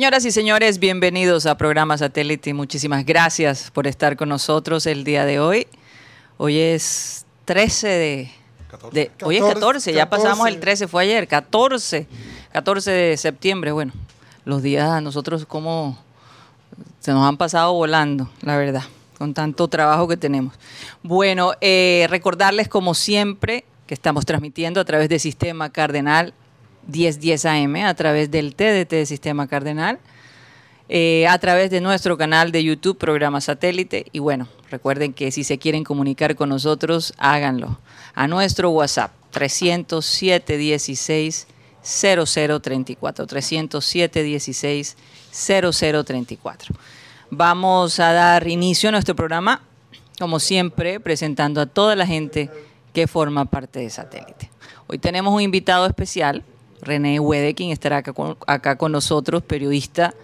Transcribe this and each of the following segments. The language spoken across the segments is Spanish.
Señoras y señores, bienvenidos a Programa Satélite. Muchísimas gracias por estar con nosotros el día de hoy. Hoy es 13 de... de hoy es 14, ya pasamos el 13, fue ayer, 14, 14 de septiembre. Bueno, los días a nosotros como se nos han pasado volando, la verdad, con tanto trabajo que tenemos. Bueno, eh, recordarles como siempre que estamos transmitiendo a través del Sistema Cardenal 1010 AM, a través del TDT de Sistema Cardenal, eh, a través de nuestro canal de YouTube, programa satélite. Y bueno, recuerden que si se quieren comunicar con nosotros, háganlo a nuestro WhatsApp 307 16 0034 307 16 0034. Vamos a dar inicio a nuestro programa, como siempre, presentando a toda la gente que forma parte de Satélite. Hoy tenemos un invitado especial, René Wedekin, estará acá con, nosotros, periodista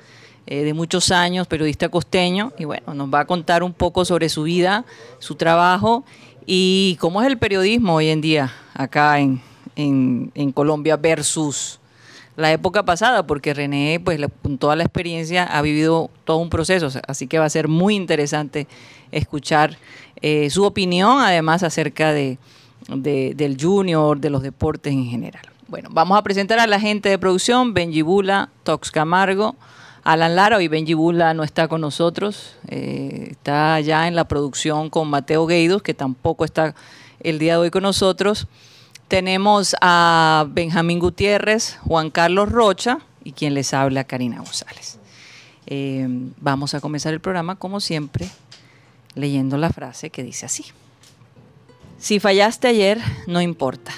eh, de muchos años, periodista costeño, y bueno, nos va a contar un poco sobre su vida, su trabajo y cómo es el periodismo hoy en día acá en, en Colombia versus la época pasada, porque René, pues con toda la experiencia, ha vivido todo un proceso, así que va a ser muy interesante escuchar eh, su opinión, además acerca de, del junior, de los deportes en general. Bueno, vamos a presentar a la gente de producción, Benji Bula, Tox Camargo, Alan Lara, hoy Benji Bula no está con nosotros, eh, está ya en la producción con Mateo Gueidos, que tampoco está el día de hoy con nosotros. Tenemos a Benjamín Gutiérrez, Juan Carlos Rocha y quien les habla, Karina González. Eh, vamos a comenzar el programa, como siempre, leyendo la frase que dice así. Si fallaste ayer, no importa.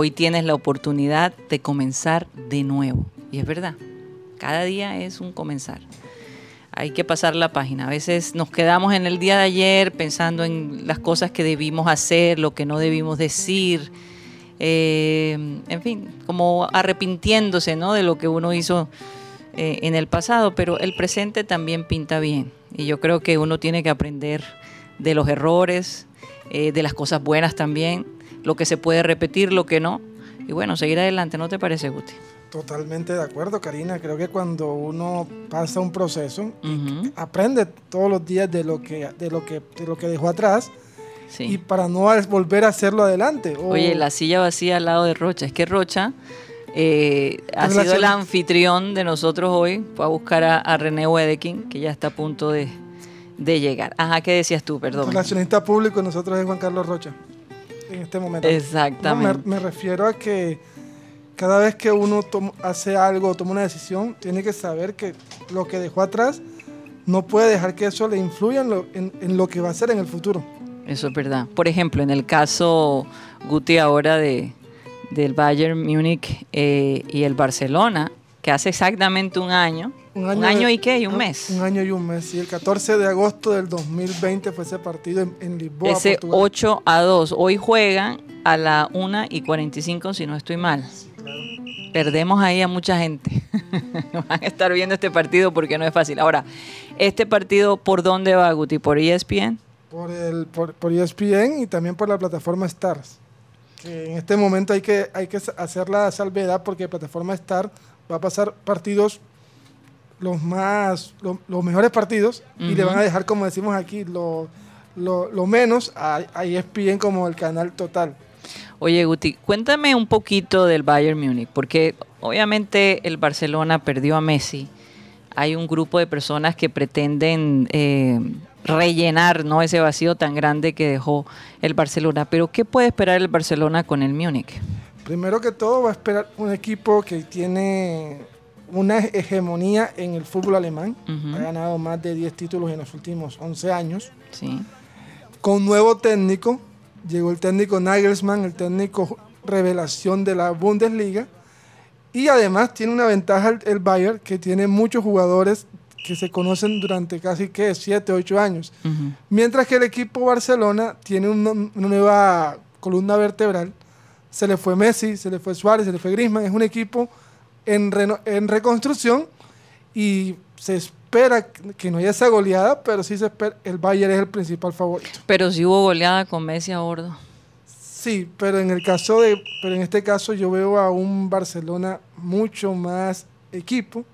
Hoy tienes la oportunidad de comenzar de nuevo. Y es verdad, cada día es un comenzar. Hay que pasar la página. A veces nos quedamos en el día de ayer pensando en las cosas que debimos hacer, lo que no debimos decir eh, en fin, como arrepintiéndose ¿no? de lo que uno hizo eh, en el pasado, pero el presente también pinta bien. Y yo creo que uno tiene que aprender de los errores, eh, de las cosas buenas también, lo que se puede repetir, lo que no. Y bueno, seguir adelante, ¿no te parece, Guti? Totalmente de acuerdo, Karina. Creo que cuando uno pasa un proceso, aprende todos los días de lo que, de lo que, de lo que dejó atrás y para no volver a hacerlo adelante. Oye, la silla vacía al lado de Rocha. Es que Rocha eh, ha sido el anfitrión de nosotros hoy. Fue a buscar a, René Wedekin, que ya está a punto de, llegar. Ajá, ¿qué decías tú? Perdón. Relacionista público, nosotros es Juan Carlos Rocha. En este momento. Exactamente. me, refiero a que cada vez que uno hace algo, toma una decisión, tiene que saber que lo que dejó atrás no puede dejar que eso le influya en lo que va a hacer en el futuro. Eso es verdad. Por ejemplo, en el caso Guti ahora de, del Bayern Múnich eh, y el Barcelona, que hace exactamente un año. ¿Un año, y qué? ¿Y un mes? Un año y un mes. Y el 14 de agosto del 2020 fue ese partido en, Lisboa. Ese 8 a 2. Hoy juegan a la 1 y 45, si no estoy mal. Perdemos ahí a mucha gente. Van a estar viendo este partido porque no es fácil. Ahora, ¿este partido por dónde va, Guti? ¿Por ESPN? por, el, por, por ESPN y también por la plataforma Stars. Que en este momento hay que, hay que hacer la salvedad porque la plataforma Star va a pasar partidos los más los mejores partidos y le van a dejar como decimos aquí lo, lo, menos a, a, ESPN como el canal total. Oye Guti, cuéntame un poquito del Bayern Múnich porque obviamente el Barcelona perdió a Messi. Hay un grupo de personas que pretenden eh, rellenar ¿no? ese vacío tan grande que dejó el Barcelona. Pero ¿qué puede esperar el Barcelona con el Múnich? Primero que todo va a esperar un equipo que tiene una hegemonía en el fútbol alemán. Ha ganado más de 10 títulos en los últimos 11 años. Sí. Con nuevo técnico, llegó el técnico Nagelsmann, el técnico revelación de la Bundesliga. Y además tiene una ventaja el Bayern, que tiene muchos jugadores que se conocen durante casi que 7, 8 años. Mientras que el equipo Barcelona tiene una, nueva columna vertebral. Se le fue Messi, se le fue Suárez, se le fue Griezmann. Es un equipo en, en reconstrucción y se espera que no haya esa goleada, pero sí se espera, el Bayern es el principal favorito. Pero sí hubo goleada con Messi a bordo. Sí, pero en el caso de, pero en este caso yo veo a un Barcelona mucho más equipo,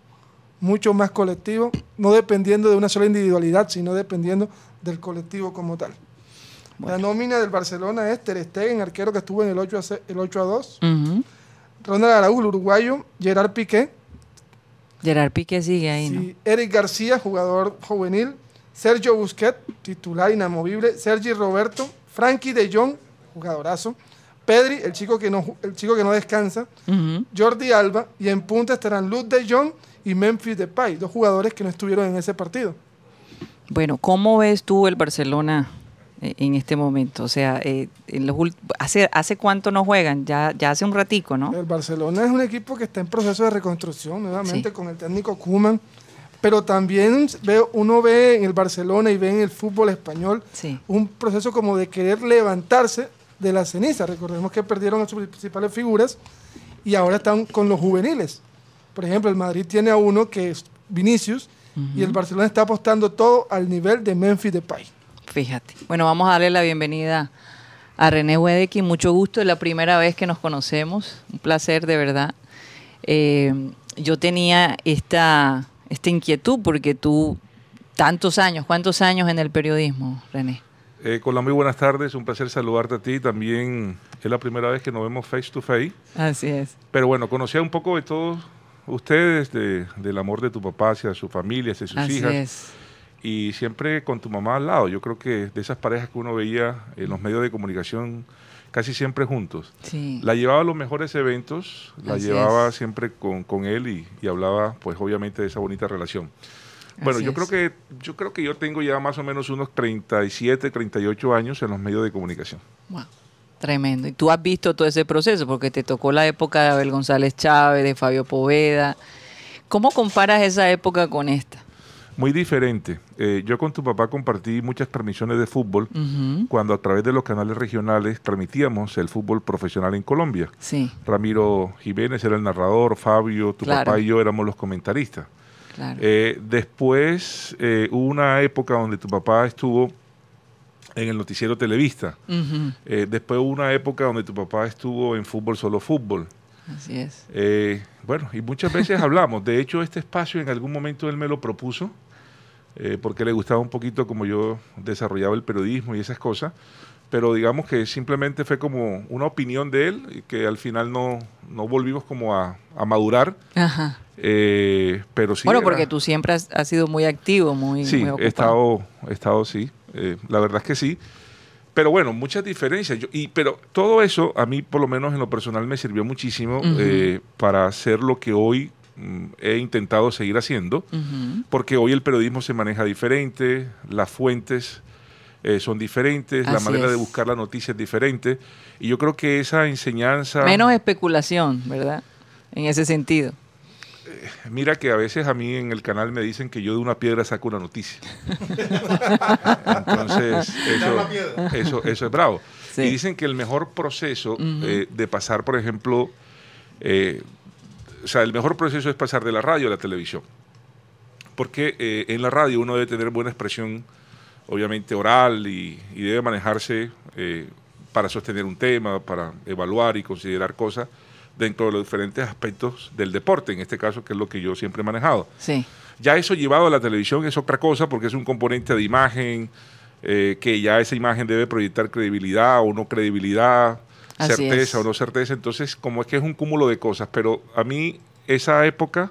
mucho más colectivo, no dependiendo de una sola individualidad, sino dependiendo del colectivo como tal. La nómina del Barcelona es Ter Stegen, arquero que estuvo en el 8 a, el 8 a 2. Ronald Araújo, uruguayo. Gerard Piqué. Gerard Piqué sigue ahí, sí. Eric García, jugador juvenil. Sergio Busquets, titular inamovible. Sergi Roberto. Frankie de Jong, jugadorazo. Pedri, el chico que no, el chico que no descansa. Jordi Alba. Y en punta estarán Luz de Jong y Memphis Depay, dos jugadores que no estuvieron en ese partido. Bueno, ¿cómo ves tú el Barcelona en este momento? O sea, eh, en los hace, ¿hace cuánto no juegan? Ya, ya hace un ratico, ¿no? El Barcelona es un equipo que está en proceso de reconstrucción nuevamente con el técnico Kuman. Pero también veo, uno ve en el Barcelona y ve en el fútbol español un proceso como de querer levantarse de la ceniza. Recordemos que perdieron a sus principales figuras y ahora están con los juveniles. Por ejemplo, el Madrid tiene a uno que es Vinicius y el Barcelona está apostando todo al nivel de Memphis Depay. Fíjate. Bueno, vamos a darle la bienvenida a René Wedeki. Mucho gusto, es la primera vez que nos conocemos. Un placer, de verdad. Eh, yo tenía esta, esta inquietud porque tú, tantos años, ¿cuántos años en el periodismo, René? Eh, con la muy buenas tardes, un placer saludarte a ti. También es la primera vez que nos vemos face to face. Así es. Pero bueno, conocía un poco de todos ustedes, del amor de tu papá hacia su familia, hacia sus Así hijas. Es. Y siempre con tu mamá al lado. Yo creo que de esas parejas que uno veía en los medios de comunicación casi siempre juntos. Sí. La llevaba a los mejores eventos, la llevaba siempre con, con él y, y, hablaba, pues obviamente, de esa bonita relación. Bueno, yo creo que yo creo que yo tengo ya más o menos unos 37, 38 años en los medios de comunicación. Wow. Tremendo. Y tú has visto todo ese proceso porque te tocó la época de Abel González Chávez, de Fabio Poveda. ¿Cómo comparas esa época con esta? Muy diferente. Eh, yo con tu papá compartí muchas transmisiones de fútbol cuando a través de los canales regionales transmitíamos el fútbol profesional en Colombia. Sí. Ramiro Jiménez era el narrador, Fabio, tu papá y yo éramos los comentaristas. Eh, después eh, hubo una época donde tu papá estuvo en el noticiero Televista. Eh, después hubo una época donde tu papá estuvo en Fútbol Solo Fútbol. Así es. bueno, y muchas veces hablamos. De hecho, este espacio en algún momento él me lo propuso, porque le gustaba un poquito como yo desarrollaba el periodismo y esas cosas pero digamos que simplemente fue como una opinión de él y que al final no, no volvimos como a, madurar. Ajá. Eh, pero sí. Bueno, porque tú siempre has, sido muy activo, muy, sí, he estado, he estado, sí. Eh, la verdad es que sí. Pero bueno, muchas diferencias. y, pero todo eso, a mí, por lo menos en lo personal, me sirvió muchísimo eh, para hacer lo que hoy he intentado seguir haciendo, porque hoy el periodismo se maneja diferente, las fuentes eh, son diferentes, la manera de buscar la noticia es diferente. Y yo creo que esa enseñanza... Menos especulación, ¿verdad? En ese sentido. Eh, mira que a veces a mí en el canal me dicen que yo de una piedra saco una noticia. Entonces, eso, eso, es bravo. Y dicen que el mejor proceso eh, de pasar, por ejemplo, o sea, el mejor proceso es pasar de la radio a la televisión. Porque en la radio uno debe tener buena expresión obviamente oral y, debe manejarse eh, para sostener un tema, para evaluar y considerar cosas dentro de los diferentes aspectos del deporte, en este caso que es lo que yo siempre he manejado. Sí. Ya eso llevado a la televisión es otra cosa porque es un componente de imagen, eh, que ya esa imagen debe proyectar credibilidad o no credibilidad, certeza o no certeza, entonces como es que es un cúmulo de cosas, pero a mí esa época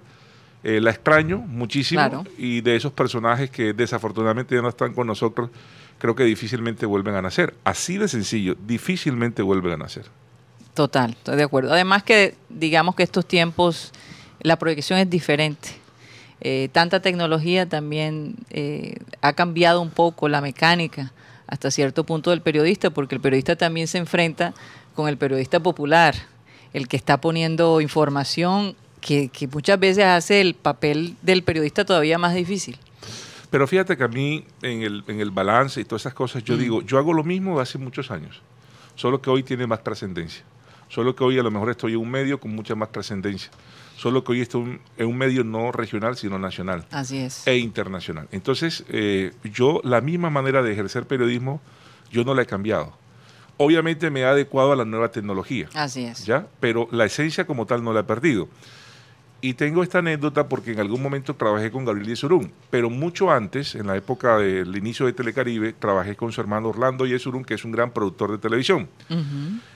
eh, la extraño muchísimo y de esos personajes que desafortunadamente ya no están con nosotros, creo que difícilmente vuelven a nacer. Así de sencillo, difícilmente vuelven a nacer. Total, estoy de acuerdo. Además que digamos que estos tiempos la proyección es diferente. Eh, tanta tecnología también eh, ha cambiado un poco la mecánica hasta cierto punto del periodista, porque el periodista también se enfrenta con el periodista popular, el que está poniendo información que, muchas veces hace el papel del periodista todavía más difícil. Pero fíjate que a mí, en el, en el balance y todas esas cosas, yo mm. digo, yo hago lo mismo de hace muchos años, solo que hoy tiene más trascendencia. Solo que hoy a lo mejor estoy en un medio con mucha más trascendencia. Solo que hoy estoy en un medio no regional, sino nacional. Así es. E internacional. Entonces, eh, yo, la misma manera de ejercer periodismo, yo no la he cambiado. Obviamente me ha adecuado a la nueva tecnología. Así es. ¿Ya? Pero la esencia como tal no la he perdido. Y tengo esta anécdota porque en algún momento trabajé con Gabriel Yesurún, pero mucho antes, en la época del inicio de Telecaribe, trabajé con su hermano Orlando Yesurún, que es un gran productor de televisión.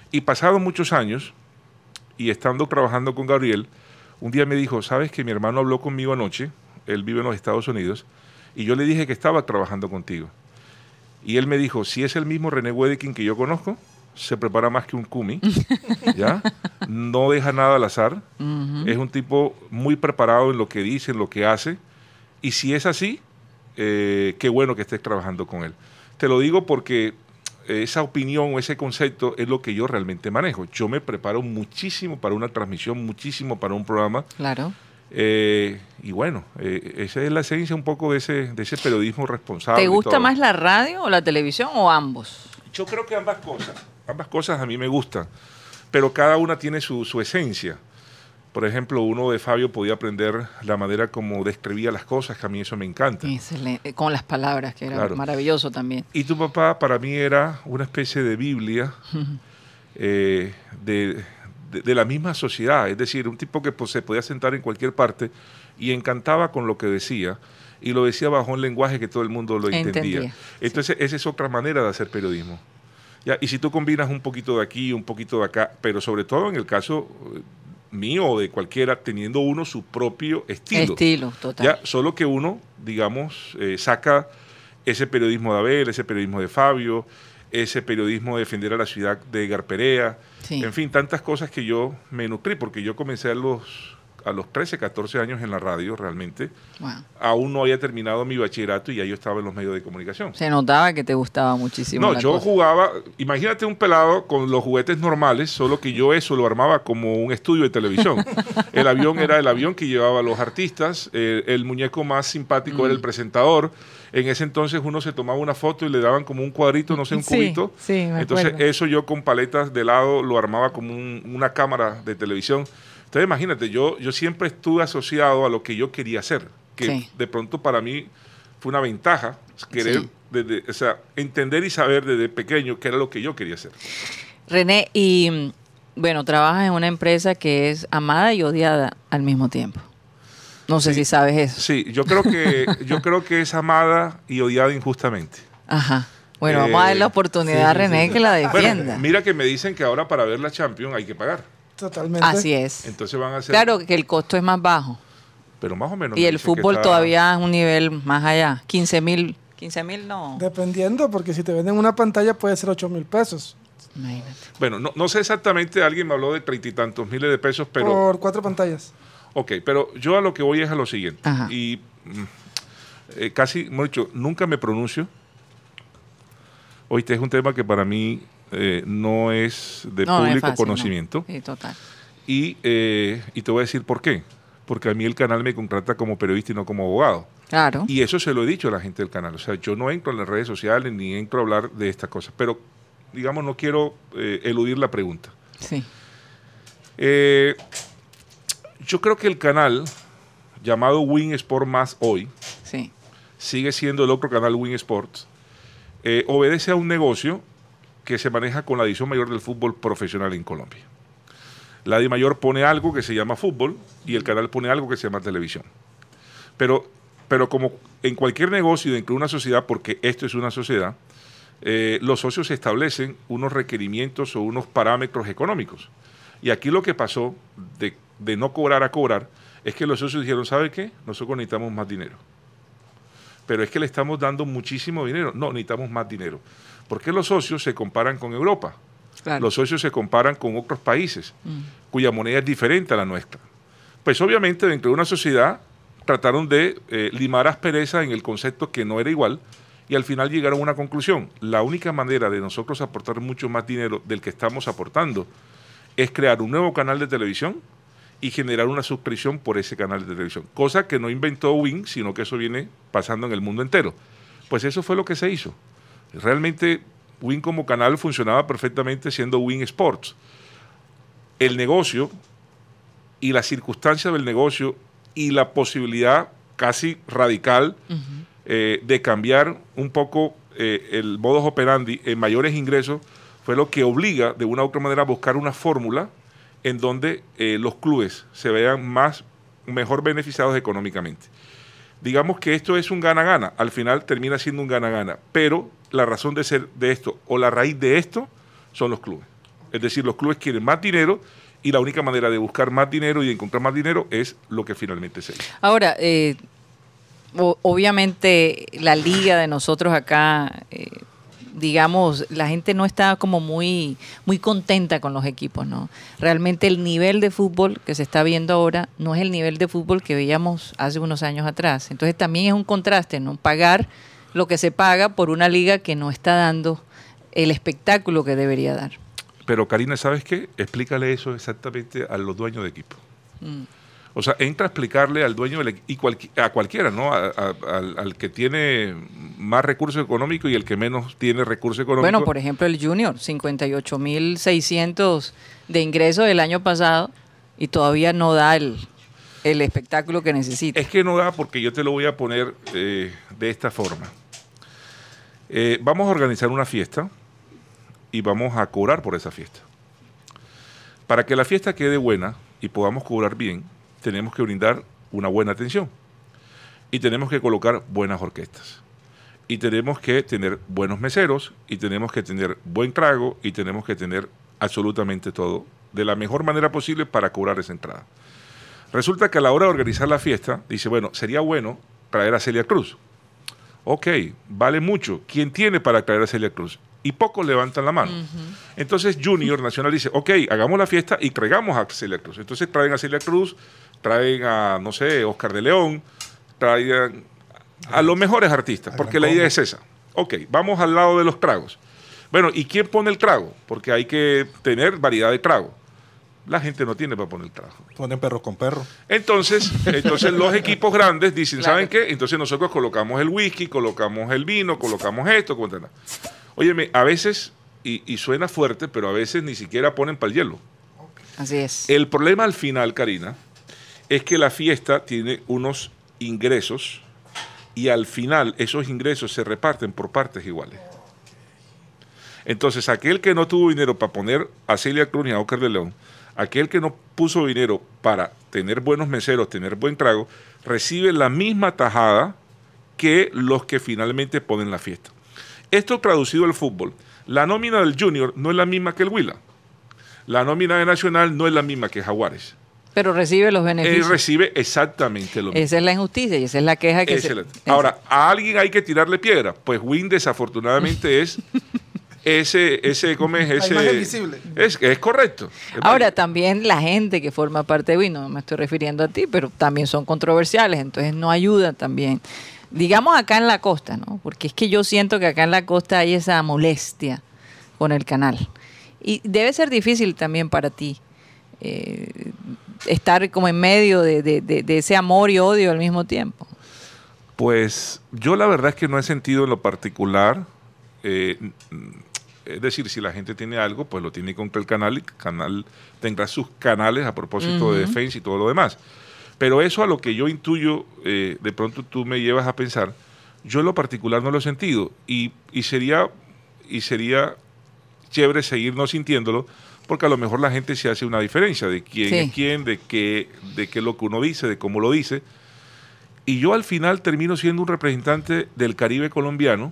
Y pasados muchos años, y estando trabajando con Gabriel, un día me dijo, sabes que mi hermano habló conmigo anoche, él vive en los Estados Unidos, y yo le dije que estaba trabajando contigo. Y él me dijo, si es el mismo René Wedekin que yo conozco, se prepara más que un kumi, ¿ya? No deja nada al azar, es un tipo muy preparado en lo que dice, en lo que hace, y si es así, eh, qué bueno que estés trabajando con él. Te lo digo porque esa opinión o ese concepto es lo que yo realmente manejo. Yo me preparo muchísimo para una transmisión, muchísimo para un programa. Claro. Eh, y bueno, eh, esa es la esencia un poco de ese, de ese periodismo responsable. ¿Te gusta más la radio o la televisión o ambos? Yo creo que ambas cosas ambas cosas a mí me gustan, pero cada una tiene su, esencia. Por ejemplo, uno de Fabio podía aprender la manera como describía las cosas, que a mí eso me encanta. Excelente. Con las palabras, que era maravilloso también. Y tu papá para mí era una especie de Biblia eh, de, la misma sociedad, es decir, un tipo que pues, se podía sentar en cualquier parte y encantaba con lo que decía y lo decía bajo un lenguaje que todo el mundo lo entendía. Entonces, esa es otra manera de hacer periodismo y si tú combinas un poquito de aquí, un poquito de acá, pero sobre todo en el caso eh, mío o de cualquiera, teniendo uno su propio estilo. Estilo, total. Ya, solo que uno, digamos, eh, saca ese periodismo de Abel, ese periodismo de Fabio, ese periodismo de defender a la ciudad de Garperea, en fin, tantas cosas que yo me nutrí, porque yo comencé a los a los 13, 14 años en la radio realmente. Aún no había terminado mi bachillerato y ya yo estaba en los medios de comunicación. Se notaba que te gustaba muchísimo. No, yo jugaba, imagínate un pelado con los juguetes normales, solo que yo eso lo armaba como un estudio de televisión. el avión era el avión que llevaba a los artistas, el muñeco más simpático era el mm. presentador. En ese entonces uno se tomaba una foto y le daban como un cuadrito, no sé, un cubito. entonces eso yo con paletas de lado lo armaba como una cámara de televisión. Entonces imagínate, yo, yo siempre estuve asociado a lo que yo quería hacer, que de pronto para mí fue una ventaja querer, o sea, entender y saber desde pequeño qué era lo que yo quería hacer. René, y bueno, trabajas en una empresa que es amada y odiada al mismo tiempo. No sé si sabes eso. Sí, yo creo que yo creo que es amada y odiada injustamente. Ajá. Bueno, vamos a darle la eh, oportunidad a René que la defienda. mira que me dicen que ahora para ver la Champions hay que pagar. Totalmente. Así es. Entonces van a ser... Claro que el costo es más bajo. Pero más o menos. Y el fútbol todavía es un nivel más allá. 15 mil, 15 mil no. Dependiendo, porque si te venden una pantalla puede ser 8 mil pesos. Imagínate. Bueno, no, sé exactamente, alguien me habló de treinta y tantos miles de pesos, pero... Por cuatro pantallas. Ok, pero yo a lo que voy es a lo siguiente. Y mm, eh, casi, mucho, nunca me pronuncio. Oíste, es un tema que para mí eh, no es de público conocimiento. Sí, total. Y, eh, y te voy a decir por qué. Porque a mí el canal me contrata como periodista y no como abogado. Claro. Y eso se lo he dicho a la gente del canal. O sea, yo no entro en las redes sociales ni entro a hablar de estas cosas. Pero, digamos, no quiero eh, eludir la pregunta. Sí. yo creo que el canal llamado Win Sport Más hoy sí. sigue siendo el otro canal Win Sports. obedece a un negocio que se maneja con la edición mayor del fútbol profesional en Colombia. La Di Mayor pone algo que se llama fútbol y el canal pone algo que se llama televisión. Pero, pero como en cualquier negocio dentro de una sociedad, porque esto es una sociedad, eh, los socios establecen unos requerimientos o unos parámetros económicos. Y aquí lo que pasó de, de no cobrar a cobrar es que los socios dijeron, ¿sabe qué? Nosotros necesitamos más dinero. Pero es que le estamos dando muchísimo dinero. No, necesitamos más dinero. ¿Por qué los socios se comparan con Europa? Los socios se comparan con otros países mm. cuya moneda es diferente a la nuestra. Pues obviamente dentro de una sociedad trataron de eh, limar aspereza en el concepto que no era igual y al final llegaron a una conclusión. La única manera de nosotros aportar mucho más dinero del que estamos aportando es crear un nuevo canal de televisión y generar una suscripción por ese canal de televisión. Cosa que no inventó Wing, sino que eso viene pasando en el mundo entero. Pues eso fue lo que se hizo. Realmente Win como canal funcionaba perfectamente siendo Win Sports. El negocio y las circunstancias del negocio y la posibilidad casi radical eh, de cambiar un poco eh, el modus operandi en mayores ingresos fue lo que obliga de una u otra manera a buscar una fórmula en donde eh, los clubes se vean más mejor beneficiados económicamente. Digamos que esto es un gana-gana, al final termina siendo un gana-gana, pero la razón de ser de esto o la raíz de esto son los clubes. Es decir, los clubes quieren más dinero y la única manera de buscar más dinero y de encontrar más dinero es lo que finalmente se Ahora, eh, obviamente la liga de nosotros acá, eh, digamos, la gente no está como muy, muy contenta con los equipos, ¿no? Realmente el nivel de fútbol que se está viendo ahora no es el nivel de fútbol que veíamos hace unos años atrás. Entonces también es un contraste, ¿no? Pagar lo que se paga por una liga que no está dando el espectáculo que debería dar. Pero Karina, ¿sabes qué? Explícale eso exactamente a los dueños de equipo. Mm. O sea, entra a explicarle al dueño y a cualquiera, ¿no? al, que tiene más recursos económicos y el que menos tiene recursos económicos. Bueno, por ejemplo, el Junior, 58.600 de ingresos el año pasado y todavía no da el, espectáculo que necesita. Es que no da porque yo te lo voy a poner eh, de esta forma. Eh, vamos a organizar una fiesta y vamos a cobrar por esa fiesta. Para que la fiesta quede buena y podamos cobrar bien, tenemos que brindar una buena atención y tenemos que colocar buenas orquestas y tenemos que tener buenos meseros y tenemos que tener buen trago y tenemos que tener absolutamente todo de la mejor manera posible para cobrar esa entrada. Resulta que a la hora de organizar la fiesta, dice, bueno, sería bueno traer a Celia Cruz. Ok, vale mucho. ¿Quién tiene para traer a Celia Cruz? y pocos levantan la mano. Entonces Junior Nacional dice, ok, hagamos la fiesta y traigamos a Celia Cruz. Entonces traen a Celia Cruz, traen a, no sé, Oscar de León, traen a los mejores artistas, porque la idea es esa. Ok, vamos al lado de los tragos. Bueno, ¿y quién pone el trago? Porque hay que tener variedad de trago. La gente no tiene para poner el trago. Ponen perros con perros. Entonces, entonces los equipos grandes dicen, ¿saben qué? Entonces nosotros colocamos el whisky, colocamos el vino, colocamos esto, Óyeme, a veces, y, suena fuerte, pero a veces ni siquiera ponen para el hielo. Así es. El problema al final, Karina, es que la fiesta tiene unos ingresos y al final esos ingresos se reparten por partes iguales. Entonces, aquel que no tuvo dinero para poner a Celia Cruz y a Oscar de León, aquel que no puso dinero para tener buenos meseros, tener buen trago, recibe la misma tajada que los que finalmente ponen la fiesta. Esto traducido al fútbol, la nómina del Junior no es la misma que el Huila. La nómina de Nacional no es la misma que Jaguares. Pero recibe los beneficios. Él recibe exactamente lo mismo. Esa es la injusticia y esa es la queja que se... Ahora, a alguien hay que tirarle piedra. Pues Win desafortunadamente es ese, ese, ¿cómo es? Ese, es, es correcto. Ahora, también la gente que forma parte de Win, no me estoy refiriendo a ti, pero también son controversiales, entonces no ayuda también digamos acá en la costa, ¿no? Porque es que yo siento que acá en la costa hay esa molestia con el canal. Y debe ser difícil también para ti eh, estar como en medio de, ese amor y odio al mismo tiempo. Pues yo la verdad es que no he sentido en lo particular, eh, es decir, si la gente tiene algo, pues lo tiene contra el canal y canal tendrá sus canales a propósito de defensa y todo lo demás. Pero eso a lo que yo intuyo, eh, de pronto tú me llevas a pensar, yo en lo particular no lo he sentido y, sería, y sería chévere seguir no sintiéndolo, porque a lo mejor la gente se hace una diferencia de quién es quién, de qué, de qué es lo que uno dice, de cómo lo dice. Y yo al final termino siendo un representante del Caribe colombiano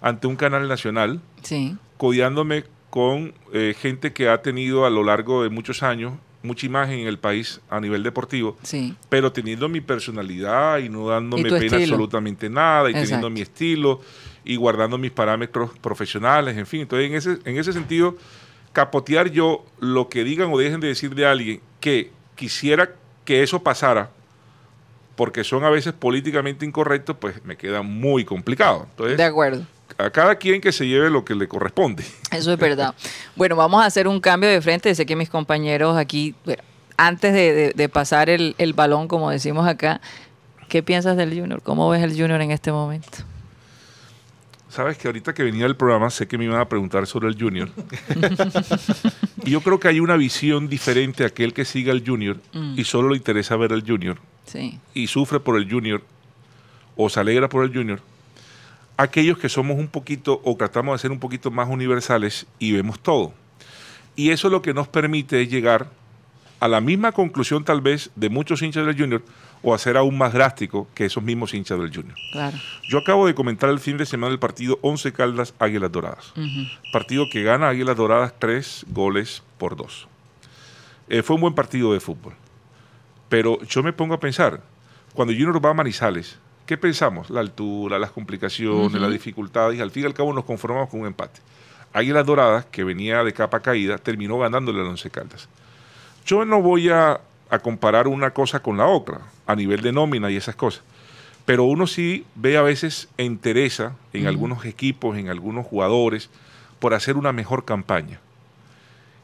ante un canal nacional, sí. codiándome con eh, gente que ha tenido a lo largo de muchos años mucha imagen en el país a nivel deportivo, pero teniendo mi personalidad y no dándome pena absolutamente nada y teniendo mi estilo y guardando mis parámetros profesionales, en fin. Entonces, en ese, en ese sentido, capotear yo lo que digan o dejen de decir de alguien que quisiera que eso pasara, porque son a veces políticamente incorrectos, pues me queda muy complicado. Entonces, de acuerdo a cada quien que se lleve lo que le corresponde. Eso es verdad. bueno, vamos a hacer un cambio de frente. Sé que mis compañeros aquí, antes de, pasar el, balón, como decimos acá, ¿qué piensas del Junior? ¿Cómo ves el Junior en este momento? Sabes que ahorita que venía el programa sé que me iban a preguntar sobre el Junior. y yo creo que hay una visión diferente a aquel que siga al Junior mm. y solo le interesa ver al Junior. Sí. Y sufre por el Junior o se alegra por el Junior aquellos que somos un poquito o tratamos de ser un poquito más universales y vemos todo. Y eso lo que nos permite es llegar a la misma conclusión tal vez de muchos hinchas del Junior o a ser aún más drástico que esos mismos hinchas del Junior. Claro. Yo acabo de comentar el fin de semana el partido 11 Caldas Águilas Doradas. Partido que gana Águilas Doradas tres goles por dos. Eh, fue un buen partido de fútbol. Pero yo me pongo a pensar, cuando Junior va a Manizales, ¿qué pensamos? La altura, las complicaciones, las dificultades, y al fin y al cabo nos conformamos con un empate. Águilas Doradas, que venía de capa caída, terminó ganándole al Once Caldas. Yo no voy a, comparar una cosa con la otra, a nivel de nómina y esas cosas, pero uno sí ve a veces e interesa en algunos equipos, en algunos jugadores, por hacer una mejor campaña.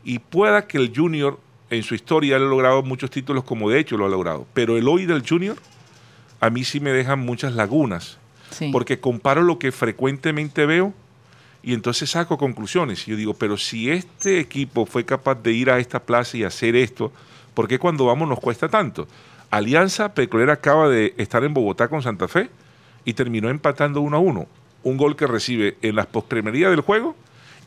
Y pueda que el Junior en su historia ha logrado muchos títulos como de hecho lo ha logrado, pero el hoy del Junior a mí sí me dejan muchas lagunas, porque comparo lo que frecuentemente veo y entonces saco conclusiones. Y yo digo, pero si este equipo fue capaz de ir a esta plaza y hacer esto, ¿por qué cuando vamos nos cuesta tanto? Alianza Petrolera acaba de estar en Bogotá con Santa Fe y terminó empatando 1 a 1. Un gol que recibe en las postremerías del juego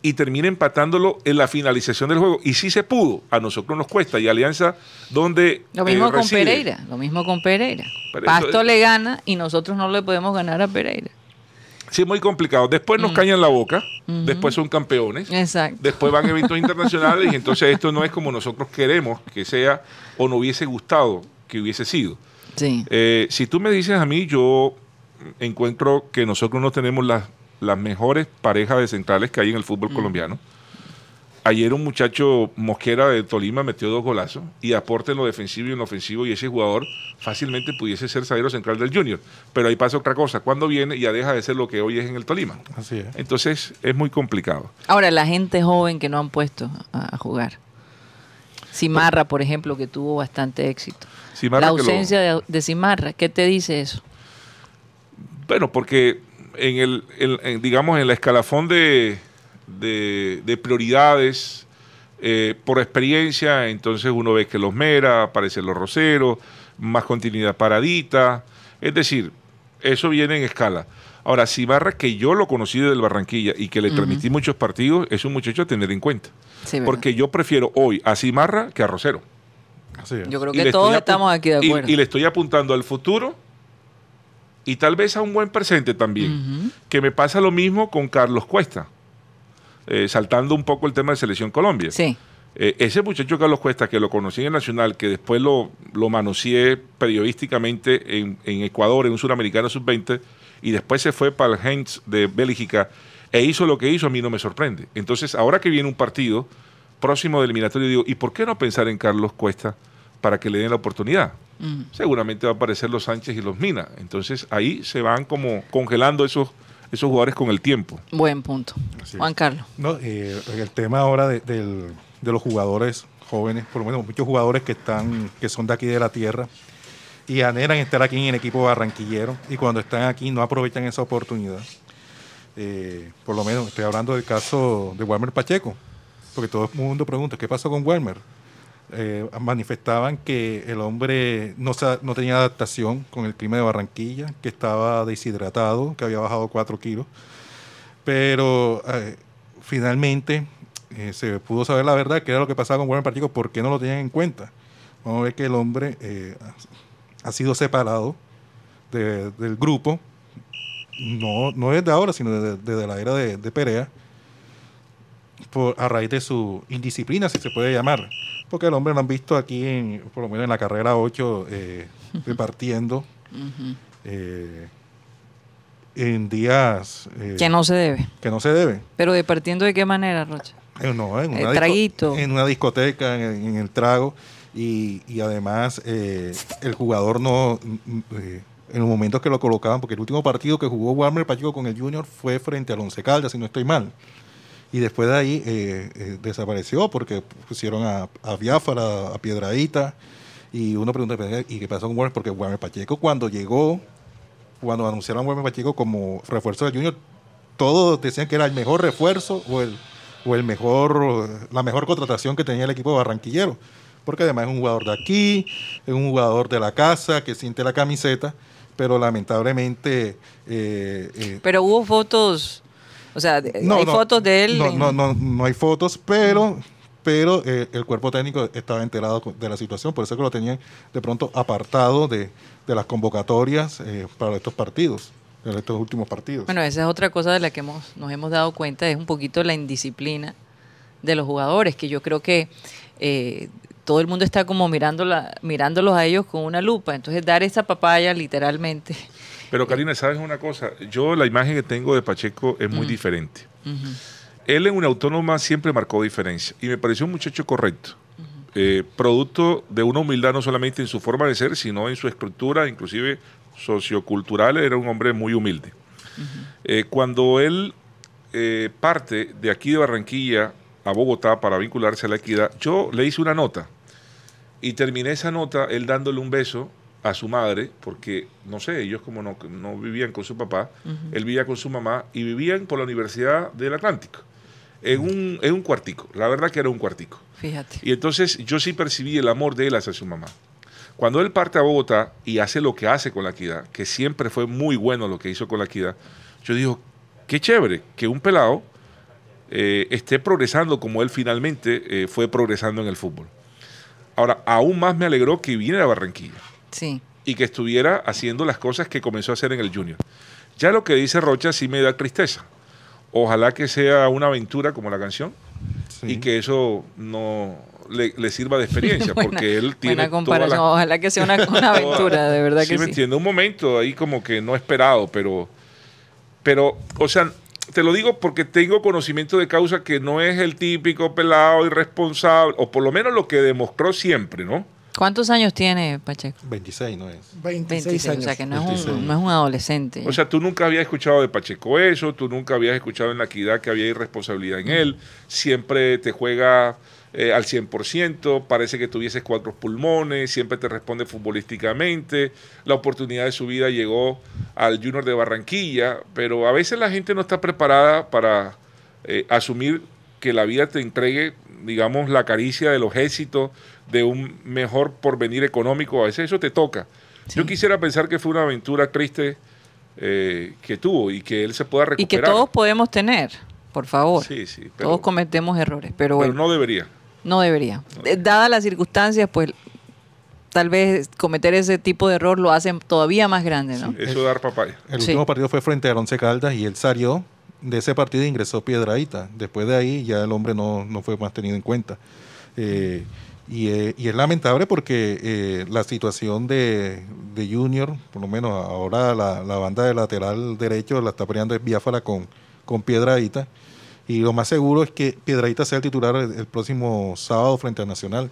y termina empatándolo en la finalización del juego. Y sí se pudo, a nosotros nos cuesta. Y Alianza, donde. Lo mismo eh, con Pereira, lo mismo con Pereira. Pasto le gana y nosotros no le podemos ganar a Pereira. Sí, muy complicado. Después nos mm. cañan la boca, después son campeones, Exacto. después van a eventos internacionales y entonces esto no es como nosotros queremos que sea o no hubiese gustado que hubiese sido. Sí. Eh, si tú me dices a mí, yo encuentro que nosotros no tenemos las, las mejores parejas de centrales que hay en el fútbol mm. colombiano. Ayer un muchacho Mosquera de Tolima metió dos golazos y aporte en lo defensivo y en lo ofensivo y ese jugador fácilmente pudiese ser zaguero central del Junior. Pero ahí pasa otra cosa, cuando viene ya deja de ser lo que hoy es en el Tolima. Así es. Entonces es muy complicado. Ahora, la gente joven que no han puesto a, jugar. Simarra, por ejemplo, que tuvo bastante éxito. la ausencia de, de Simarra, ¿qué te dice eso? Bueno, porque en el, digamos, en la escalafón de, de, prioridades eh, por experiencia, entonces uno ve que los Mera, aparecen los Roseros, más continuidad paradita, es decir, eso viene en escala. Ahora, Sibarra, que yo lo conocí desde el Barranquilla y que le transmití muchos partidos, es un muchacho a tener en cuenta. porque yo prefiero hoy a Simarra que a Rosero. Yo creo que todos estamos aquí de acuerdo. y, le estoy apuntando al futuro y tal vez a un buen presente también. Que me pasa lo mismo con Carlos Cuesta. Eh, saltando un poco el tema de Selección Colombia. Sí. Eh, ese muchacho Carlos Cuesta, que lo conocí en el Nacional, que después lo, lo manoseé periodísticamente en, Ecuador, en un suramericano sub-20, y después se fue para el Heinz de Bélgica, e hizo lo que hizo, a mí no me sorprende. Entonces, ahora que viene un partido próximo de eliminatorio, digo, ¿y por qué no pensar en Carlos Cuesta para que le den la oportunidad? Mm. Seguramente va a aparecer los Sánchez y los Mina. Entonces, ahí se van como congelando esos esos jugadores con el tiempo. Buen punto. Juan Carlos. No, eh, el tema ahora de, los jugadores jóvenes, por lo menos muchos jugadores que están, que son de aquí de la tierra y anhelan estar aquí en el equipo barranquillero y cuando están aquí no aprovechan esa oportunidad. Eh, por lo menos estoy hablando del caso de Walmer Pacheco, porque todo el mundo pregunta, ¿qué pasó con Walmer? Eh, manifestaban que el hombre no, tenía adaptación con el clima de Barranquilla, que estaba deshidratado, que había bajado 4 kilos. Pero eh, finalmente eh, se pudo saber la verdad, que era lo que pasaba con Warren Partido, por qué no lo tenían en cuenta. Vamos a ver que el hombre ha sido separado del grupo, no, no desde ahora, sino desde, la era de, Perea, por, a raíz de su indisciplina, si se puede llamar porque el hombre lo han visto aquí, en, por lo menos en la carrera 8, eh, repartiendo eh, en días... Eh, que no se debe. Que no se debe. Pero departiendo de qué manera, Rocha? no, en una, en una discoteca, en, el trago, y, y además el jugador no... en los momentos que lo colocaban, porque el último partido que jugó Warmer Pacheco con el Junior fue frente al Once Caldas, si no estoy mal y después de ahí eh, eh, desapareció porque pusieron a, a a Piedradita, y uno pregunta, ¿y qué pasó con Warner? Porque Warner Pacheco cuando llegó, cuando anunciaron a Warner Pacheco como refuerzo del Junior, todos decían que era el mejor refuerzo o el, o el mejor, la mejor contratación que tenía el equipo barranquillero. Porque además es un jugador de aquí, es un jugador de la casa, que siente la camiseta, pero lamentablemente... Eh, pero hubo fotos o sea, hay fotos de él. No, no, no, no hay fotos, pero pero eh, el cuerpo técnico estaba enterado de la situación, por eso que lo tenían de pronto apartado de, las convocatorias eh, para estos partidos, en estos últimos partidos. Bueno, esa es otra cosa de la que hemos, nos hemos dado cuenta, es un poquito la indisciplina de los jugadores, que yo creo que eh, todo el mundo está como mirándola, mirándolos a ellos con una lupa, entonces dar esa papaya literalmente. Pero Karina, ¿sabes una cosa? Yo la imagen que tengo de Pacheco es muy diferente él en una autónoma siempre marcó diferencia y me pareció un muchacho correcto. Eh, producto de una humildad no solamente en su forma de ser, sino en su estructura, inclusive sociocultural, era un hombre muy humilde. Eh, cuando él eh, parte de aquí de Barranquilla a Bogotá para vincularse a la equidad, yo le hice una nota y terminé esa nota él dándole un beso a su madre, porque no sé, ellos como no, vivían con su papá, él vivía con su mamá y vivían por la Universidad del Atlántico en un, en un cuartico. La verdad que era un cuartico. Fíjate. Y entonces yo sí percibí el amor de él hacia su mamá. Cuando él parte a Bogotá y hace lo que hace con la equidad, que siempre fue muy bueno lo que hizo con la equidad, yo digo, qué chévere que un pelado eh, esté progresando como él finalmente eh, fue progresando en el fútbol. Ahora, aún más me alegró que viniera a Barranquilla. Sí. Y que estuviera haciendo las cosas que comenzó a hacer en el Junior. Ya lo que dice Rocha sí me da tristeza. Ojalá que sea una aventura como la canción y que eso no le, sirva de experiencia, porque él tiene. Buena comparación. Ojalá que sea una, aventura, de verdad que sí. me entiendo. Un momento ahí como que no esperado, pero. Pero, o sea, te lo digo porque tengo conocimiento de causa que no es el típico pelado irresponsable, o por lo menos lo que demostró siempre, ¿no? ¿Cuántos años tiene Pacheco? 26, no es. 26, años. O sea, que no es, un, adolescente. O sea, tú nunca habías escuchado de Pacheco eso, tú nunca habías escuchado en la equidad que había irresponsabilidad en él, siempre te juega eh, al 100%, parece que tuvieses cuatro pulmones, siempre te responde futbolísticamente, la oportunidad de su vida llegó al Junior de Barranquilla, pero a veces la gente no está preparada para eh, asumir que la vida te entregue, digamos, la caricia de los éxitos, de un mejor porvenir económico, a veces eso te toca. Yo quisiera pensar que fue una aventura triste eh, que tuvo y que él se pueda recuperar. Y que todos podemos tener, por favor. Sí, sí. todos cometemos errores, pero bueno. Pero no debería. No debería. Eh, dadas las circunstancias, pues tal vez cometer ese tipo de error lo hacen todavía más grande, ¿no? eso dar papaya. El último partido fue frente a Once Caldas y él salió de ese partido ingresó Piedradita. Después de ahí ya el hombre no, no fue más tenido en cuenta. Eh, eh, y, es lamentable porque eh, la situación de, Junior, por lo menos ahora la, banda de lateral derecho la está peleando es Biafara con, con Piedradita. Y lo más seguro es que Piedradita sea el titular el, próximo sábado frente a Nacional.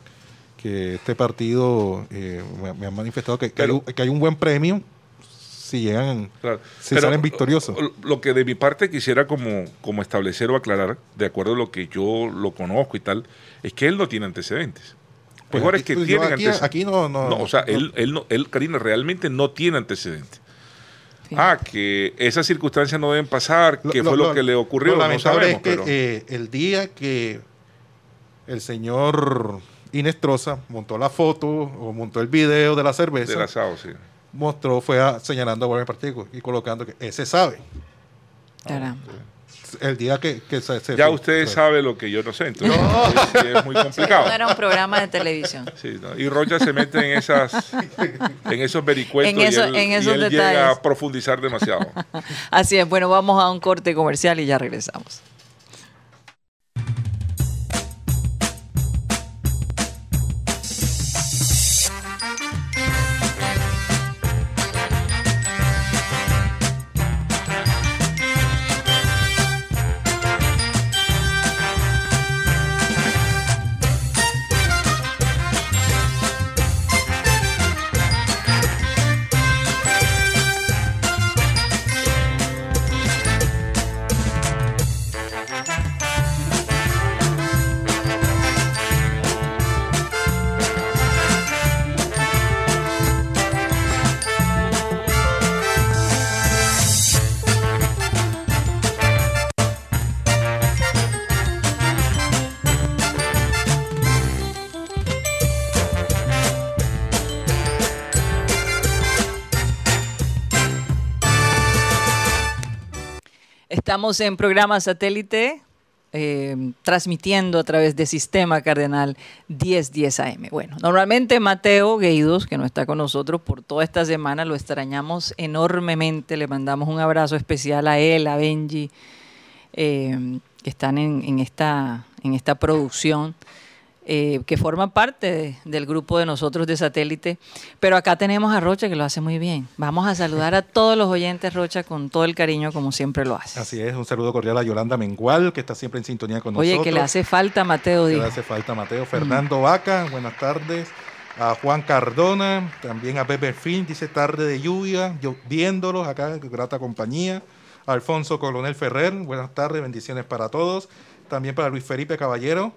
Que este partido me, han manifestado que, que, hay, un buen premio si llegan, si salen victoriosos. Lo que de mi parte quisiera como, como establecer o aclarar, de acuerdo a lo que yo lo conozco y tal, es que él no tiene antecedentes. Pues Mejor es que tienen antecedentes. Aquí no, no, O sea, Él, él, no, él, Karina, realmente no tiene antecedentes. Ah, que esas circunstancias no deben pasar, que fue lo, que le ocurrió, no sabemos. Es que eh, el día que el señor Inestrosa montó la foto o montó el video de la cerveza. Del asado, sí. Mostró, fue señalando a Partido y colocando que ese sabe. Caramba el día que, se, Ya usted sabe lo que yo no sé, entonces es, muy complicado. no era un programa de televisión. Y Rocha se mete en esas en esos vericuetos y él, llega a profundizar demasiado. Así es, bueno, vamos a un corte comercial y ya regresamos. Estamos en programa satélite eh, transmitiendo a través de Sistema Cardenal 1010 AM. Bueno, normalmente Mateo Gueidos, que no está con nosotros por toda esta semana, lo extrañamos enormemente. Le mandamos un abrazo especial a él, a Benji, eh, que están en, esta, en esta producción. Eh, que forma parte del grupo de nosotros de satélite. Pero acá tenemos a Rocha que lo hace muy bien. Vamos a saludar a todos los oyentes, Rocha, con todo el cariño como siempre lo hace. Así es, un saludo cordial a Yolanda Mengual, que está siempre en sintonía con nosotros. Oye, que le hace falta Mateo Díaz. le hace falta Mateo. Fernando Vaca, buenas tardes. A Juan Cardona, también a Pepe Fin, dice tarde de lluvia, yo, viéndolos acá, grata compañía. Alfonso Colonel Ferrer, buenas tardes, bendiciones para todos. También para Luis Felipe Caballero,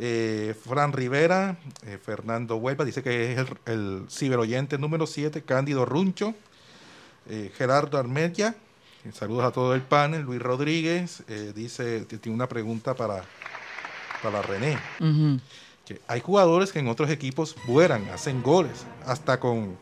eh, Fran Rivera, eh, Fernando Huelva, dice que es el, el ciberoyente número 7, Cándido Runcho, eh, Gerardo Armedia, saludos a todo el panel, Luis Rodríguez, dice que tiene una pregunta para, para René. que hay jugadores que en otros equipos vuelan, hacen goles, hasta con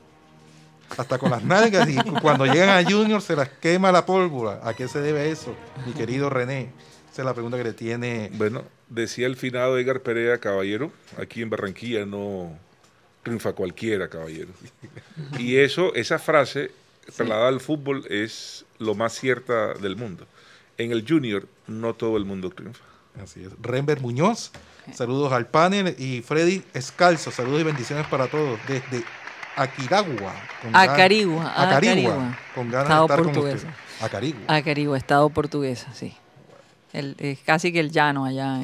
hasta con las nalgas y cuando llegan a Junior se las quema la pólvora. ¿A qué se debe eso, mi querido René? Esa es la pregunta que le tiene. Bueno, decía el finado Edgar Perea, caballero, aquí en Barranquilla no triunfa cualquiera, caballero. Y eso, esa frase, trasladada al fútbol, es lo más cierta del mundo. En el Junior, no todo el mundo triunfa. Así es. Renber Muñoz, saludos al panel. Y Freddy Escalzo, saludos y bendiciones para todos. Desde Aquiragua. Acarigua. Acarigua. Con ganas de estar portuguesa. con Acarigua. Acarigua, Estado portuguesa, sí es casi que el llano allá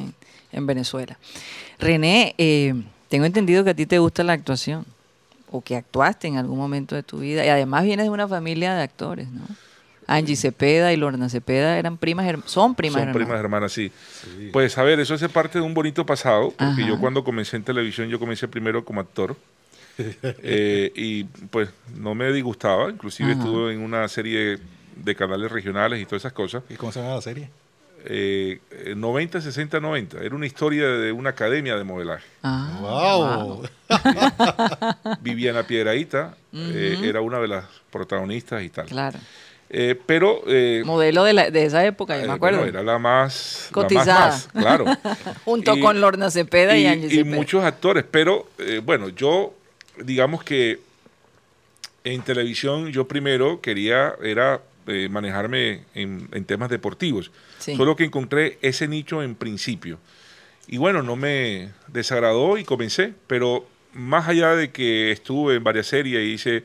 en, Venezuela. René, eh, tengo entendido que a ti te gusta la actuación o que actuaste en algún momento de tu vida y además vienes de una familia de actores, ¿no? Angie Cepeda y Lorna Cepeda eran primas, son primas son primas hermanas, sí. Pues a ver, eso hace parte de un bonito pasado, porque yo cuando comencé en televisión, yo comencé primero como actor. Eh, y pues no me disgustaba, inclusive estuve en una serie de canales regionales y todas esas cosas. ¿Y cómo se llama la serie? 90, 60, 90. Era una historia de una academia de modelaje. Ah, wow. Viviana Piedraíta eh, era una de las protagonistas y tal. Claro. Eh, pero... Eh, Modelo de, de, esa época, yo me acuerdo. era la más... Cotizada. claro. Junto con Lorna Cepeda y, y Y muchos actores, pero bueno, yo digamos que en televisión yo primero quería, era eh, manejarme en, temas deportivos. Solo que encontré ese nicho en principio. Y bueno, no me desagradó y comencé, pero más allá de que estuve en varias series y hice,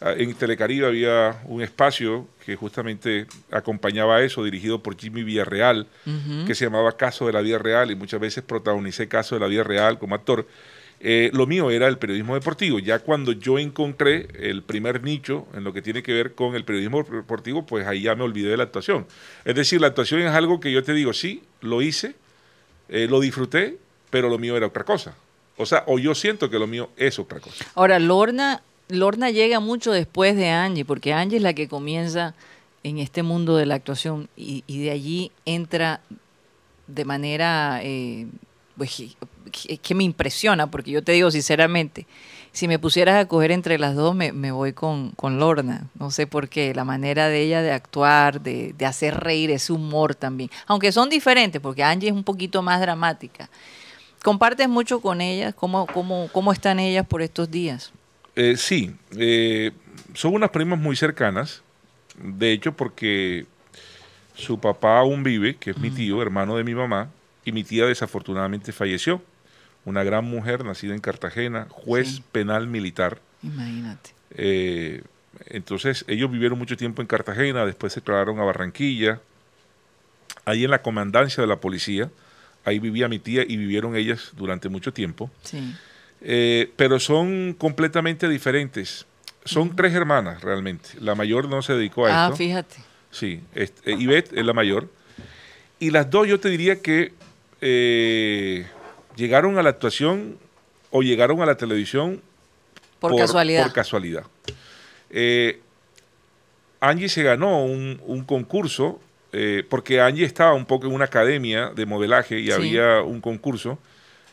ah, en Telecaribe había un espacio que justamente acompañaba eso, dirigido por Jimmy Villarreal, que se llamaba Caso de la Vida Real, y muchas veces protagonicé Caso de la Vida Real como actor. Eh, lo mío era el periodismo deportivo. Ya cuando yo encontré el primer nicho en lo que tiene que ver con el periodismo deportivo, pues ahí ya me olvidé de la actuación. Es decir, la actuación es algo que yo te digo, sí, lo hice, eh, lo disfruté, pero lo mío era otra cosa. O sea, o yo siento que lo mío es otra cosa. Ahora, Lorna, Lorna llega mucho después de Angie, porque Angie es la que comienza en este mundo de la actuación y, de allí entra de manera eh, pues, que me impresiona, porque yo te digo sinceramente, si me pusieras a coger entre las dos, me, voy con, con, Lorna. No sé por qué, la manera de ella de actuar, de, hacer reír, ese humor también. Aunque son diferentes, porque Angie es un poquito más dramática. ¿Compartes mucho con ellas? ¿Cómo, cómo, cómo están ellas por estos días? Eh, sí, eh, son unas primas muy cercanas. De hecho, porque su papá aún vive, que es mi tío, hermano de mi mamá, y mi tía desafortunadamente falleció una gran mujer nacida en Cartagena, juez penal militar. Imagínate. Eh, entonces ellos vivieron mucho tiempo en Cartagena, después se trasladaron a Barranquilla, ahí en la comandancia de la policía, ahí vivía mi tía y vivieron ellas durante mucho tiempo. Sí. Eh, pero son completamente diferentes. Son tres hermanas realmente. La mayor no se dedicó a ah, esto. Ah, fíjate. Sí, este, Ivette es la mayor. Y las dos yo te diría que eh, llegaron a la actuación o llegaron a la televisión por, casualidad. Por casualidad. Eh, Angie se ganó un, concurso, eh, porque Angie estaba un poco en una academia de modelaje y había un concurso,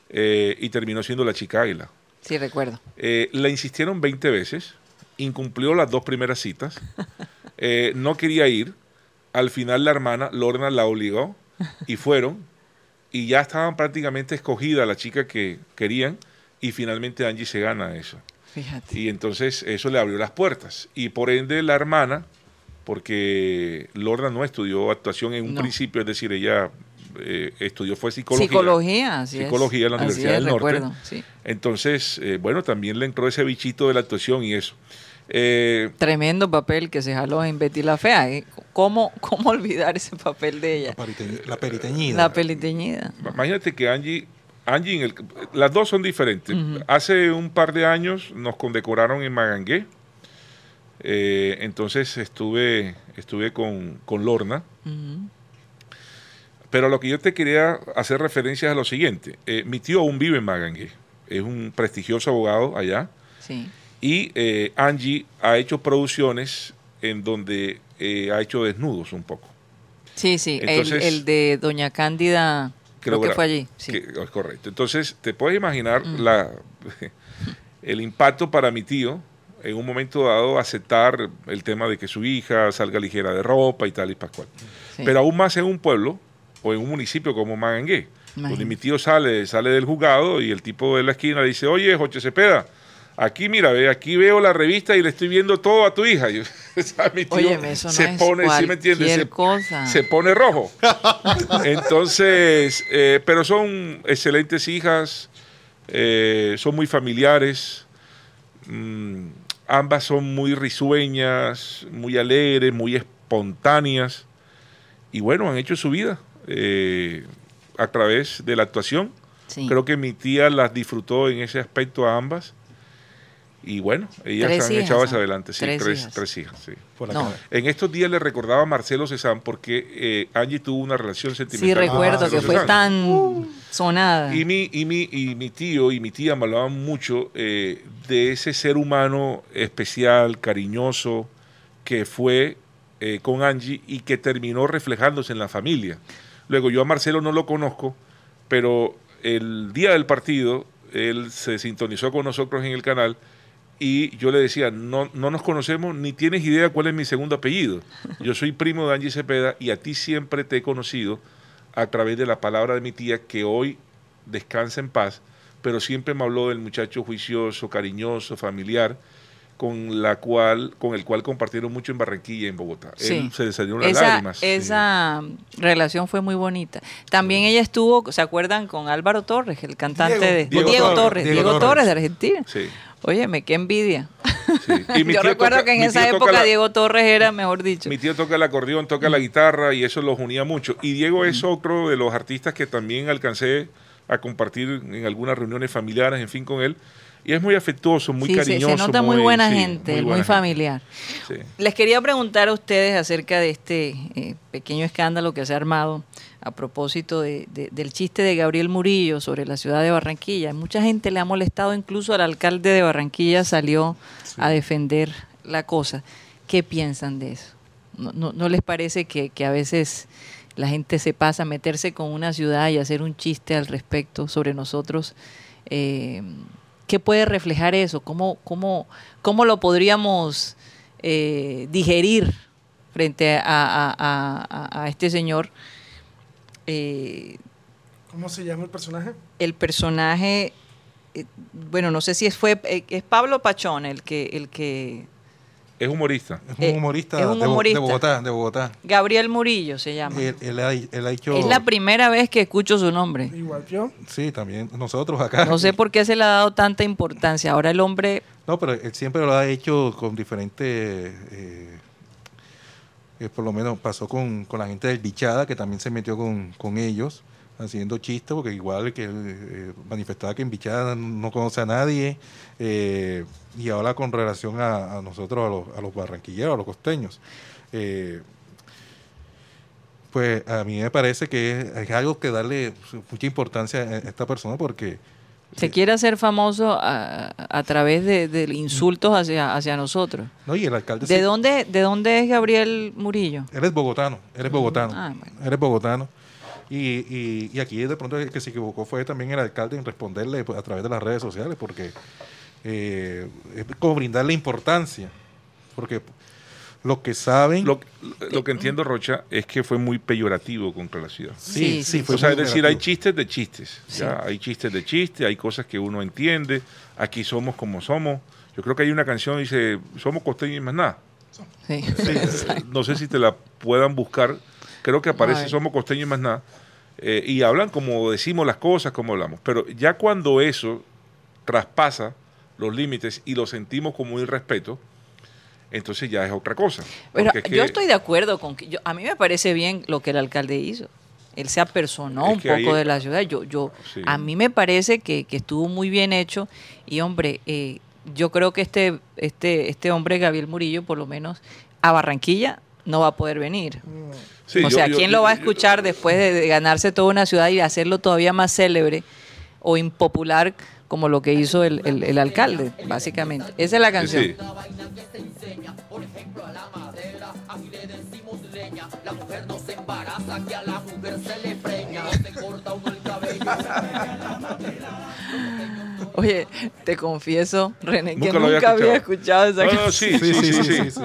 y terminó siendo la chica águila. Sí, recuerdo. la insistieron 20 veces, incumplió las dos primeras citas, no quería ir, al final la hermana Lorna la obligó y fueron y ya estaban prácticamente escogida la chica que querían y finalmente Angie se gana eso. Fíjate. Y entonces eso le abrió las puertas. Y por ende la hermana, porque Lorna no estudió actuación en un principio, es decir, ella eh, estudió fue psicología. Psicología, Psicología en la Universidad del Norte. Entonces, eh, bueno, también le entró ese bichito de la actuación y eso. Eh, Tremendo papel que se jaló en Betty la Fea. ¿Cómo, ¿Cómo olvidar ese papel de ella? La, periteñida. La periteñida. Imagínate que Angie Angie, las dos son diferentes. Hace un par de años nos condecoraron en Magangué. Eh, entonces estuve, estuve con, Lorna. Pero lo que yo te quería hacer referencia es a lo siguiente. Eh, mi tío aún vive en Magangué. Es un prestigioso abogado allá. Y eh, Angie ha hecho producciones en donde ha hecho desnudos un poco. Sí, sí. el, de Doña Cándida Creo, que fue allí. Sí. es correcto. Entonces, te puedes imaginar mm. la, el impacto para mi tío en un momento dado aceptar el tema de que su hija salga ligera de ropa y tal y pascual. Pero aún más en un pueblo o en un municipio como Magangué, donde mi tío sale, sale del juzgado y el tipo de la esquina dice, oye, Joche Cepeda, Aquí, mira, ve, aquí veo la revista y le estoy viendo todo a tu hija. Mi tío eso no se pone, ¿sí me entiendes? Se, se, pone rojo. Entonces, eh, pero son excelentes hijas, eh, son muy familiares, mm, ambas son muy risueñas, muy alegres, muy espontáneas, y bueno, han hecho su vida eh, a través de la actuación. Creo que mi tía las disfrutó en ese aspecto a ambas y bueno, ellas se han echado hacia adelante, sí, tres, hijas. sí. En estos días le recordaba a Marcelo Cezán porque eh, Angie tuvo una relación sentimental. Sí, recuerdo que fue tan sonada. Y mi, y, mi, y mi tío y mi tía me hablaban mucho eh, de ese ser humano especial, cariñoso, que fue eh, con Angie y que terminó reflejándose en la familia. Luego yo a Marcelo no lo conozco, pero el día del partido él se sintonizó con nosotros en el canal y yo le decía, no, no nos conocemos ni tienes idea cuál es mi segundo apellido. Yo soy primo de Angie Cepeda y a ti siempre te he conocido a través de la palabra de mi tía que hoy descansa en paz, pero siempre me habló del muchacho juicioso, cariñoso, familiar, con la cual, con el cual compartieron mucho en Barranquilla y en Bogotá. Él se le las lágrimas. Esa relación fue muy bonita. También ella estuvo, ¿se acuerdan? Con Álvaro Torres, el cantante de Diego, Torres, Diego, Torres de Argentina. Sí. Óyeme, qué envidia. Yo recuerdo que en esa época Diego Torres era, mejor dicho. Mi tío toca el acordeón, toca la guitarra y eso los unía mucho. Y Diego es otro de los artistas que también alcancé a compartir en algunas reuniones familiares, en fin, con él. Y es muy afectuoso, muy cariñoso. Se, nota muy, buena gente, muy, familiar. Les quería preguntar a ustedes acerca de este eh, pequeño escándalo que se ha armado a propósito de, del chiste de Gabriel Murillo sobre la ciudad de Barranquilla. Mucha gente le ha molestado, incluso al alcalde de Barranquilla salió a defender la cosa. ¿Qué piensan de eso? ¿No, no, les parece que, a veces la gente se pasa a meterse con una ciudad y hacer un chiste al respecto sobre nosotros? Eh, ¿Qué puede reflejar eso? ¿Cómo, cómo, cómo lo podríamos eh, digerir frente a este señor? Eh, ¿Cómo se llama el personaje? El personaje, eh, bueno, no sé si es, fue, es Pablo Pachón el que... El que es humorista. Es un humorista, De, Bogotá, de Bogotá. Gabriel Murillo se llama. Él, ha, hecho... Es la primera vez que escucho su nombre. Igual yo. Sí, también nosotros acá. No sé por qué se le ha dado tanta importancia. Ahora el hombre... No, pero él siempre lo ha hecho con diferentes por lo menos pasó con, la gente del Bichada, que también se metió con, ellos, haciendo chistes, porque igual que eh, manifestaba que en Bichada no conoce a nadie, eh, y ahora con relación a, nosotros, a los, a los, barranquilleros, a los costeños. Eh, pues a mí me parece que es, algo que darle mucha importancia a esta persona porque se quiere hacer famoso a, través de, insultos hacia, hacia nosotros. No, y el alcalde ¿De, dónde, ¿De dónde es Gabriel Murillo? Él bogotano, él es bogotano. Ah, Él es bogotano. Y, y, aquí de pronto el que se equivocó fue también el alcalde en responderle pues, a través de las redes sociales, porque eh, es como brindarle importancia. Porque los que saben. Lo, que entiendo, Rocha, es que fue muy peyorativo contra la ciudad. Sí, sí, fue O sea, es decir, hay chistes de chistes. ¿ya? Hay chistes de chistes, hay cosas que uno entiende. Aquí somos como somos. Yo creo que hay una canción que dice: Somos costeños y más nada. Sí. no sé si te la puedan buscar. Creo que aparece Somos costeños y más nada. Eh, y hablan como decimos las cosas, como hablamos. Pero ya cuando eso traspasa los límites y lo sentimos como un irrespeto, entonces ya es otra cosa. Pero yo estoy de acuerdo con que yo, a mí me parece bien lo que el alcalde hizo. Él se apersonó un poco de la ciudad. Yo, yo, a mí me parece que, estuvo muy bien hecho y hombre, eh, yo creo que este, este, este hombre Gabriel Murillo, por lo menos a Barranquilla no va a poder venir. o sea, ¿quién lo va a escuchar después de ganarse toda una ciudad y hacerlo todavía más célebre o impopular como lo que hizo el, el, alcalde, básicamente. Esa es la canción. Oye, te confieso, René, que nunca había escuchado, esa canción. sí, sí, sí. sí,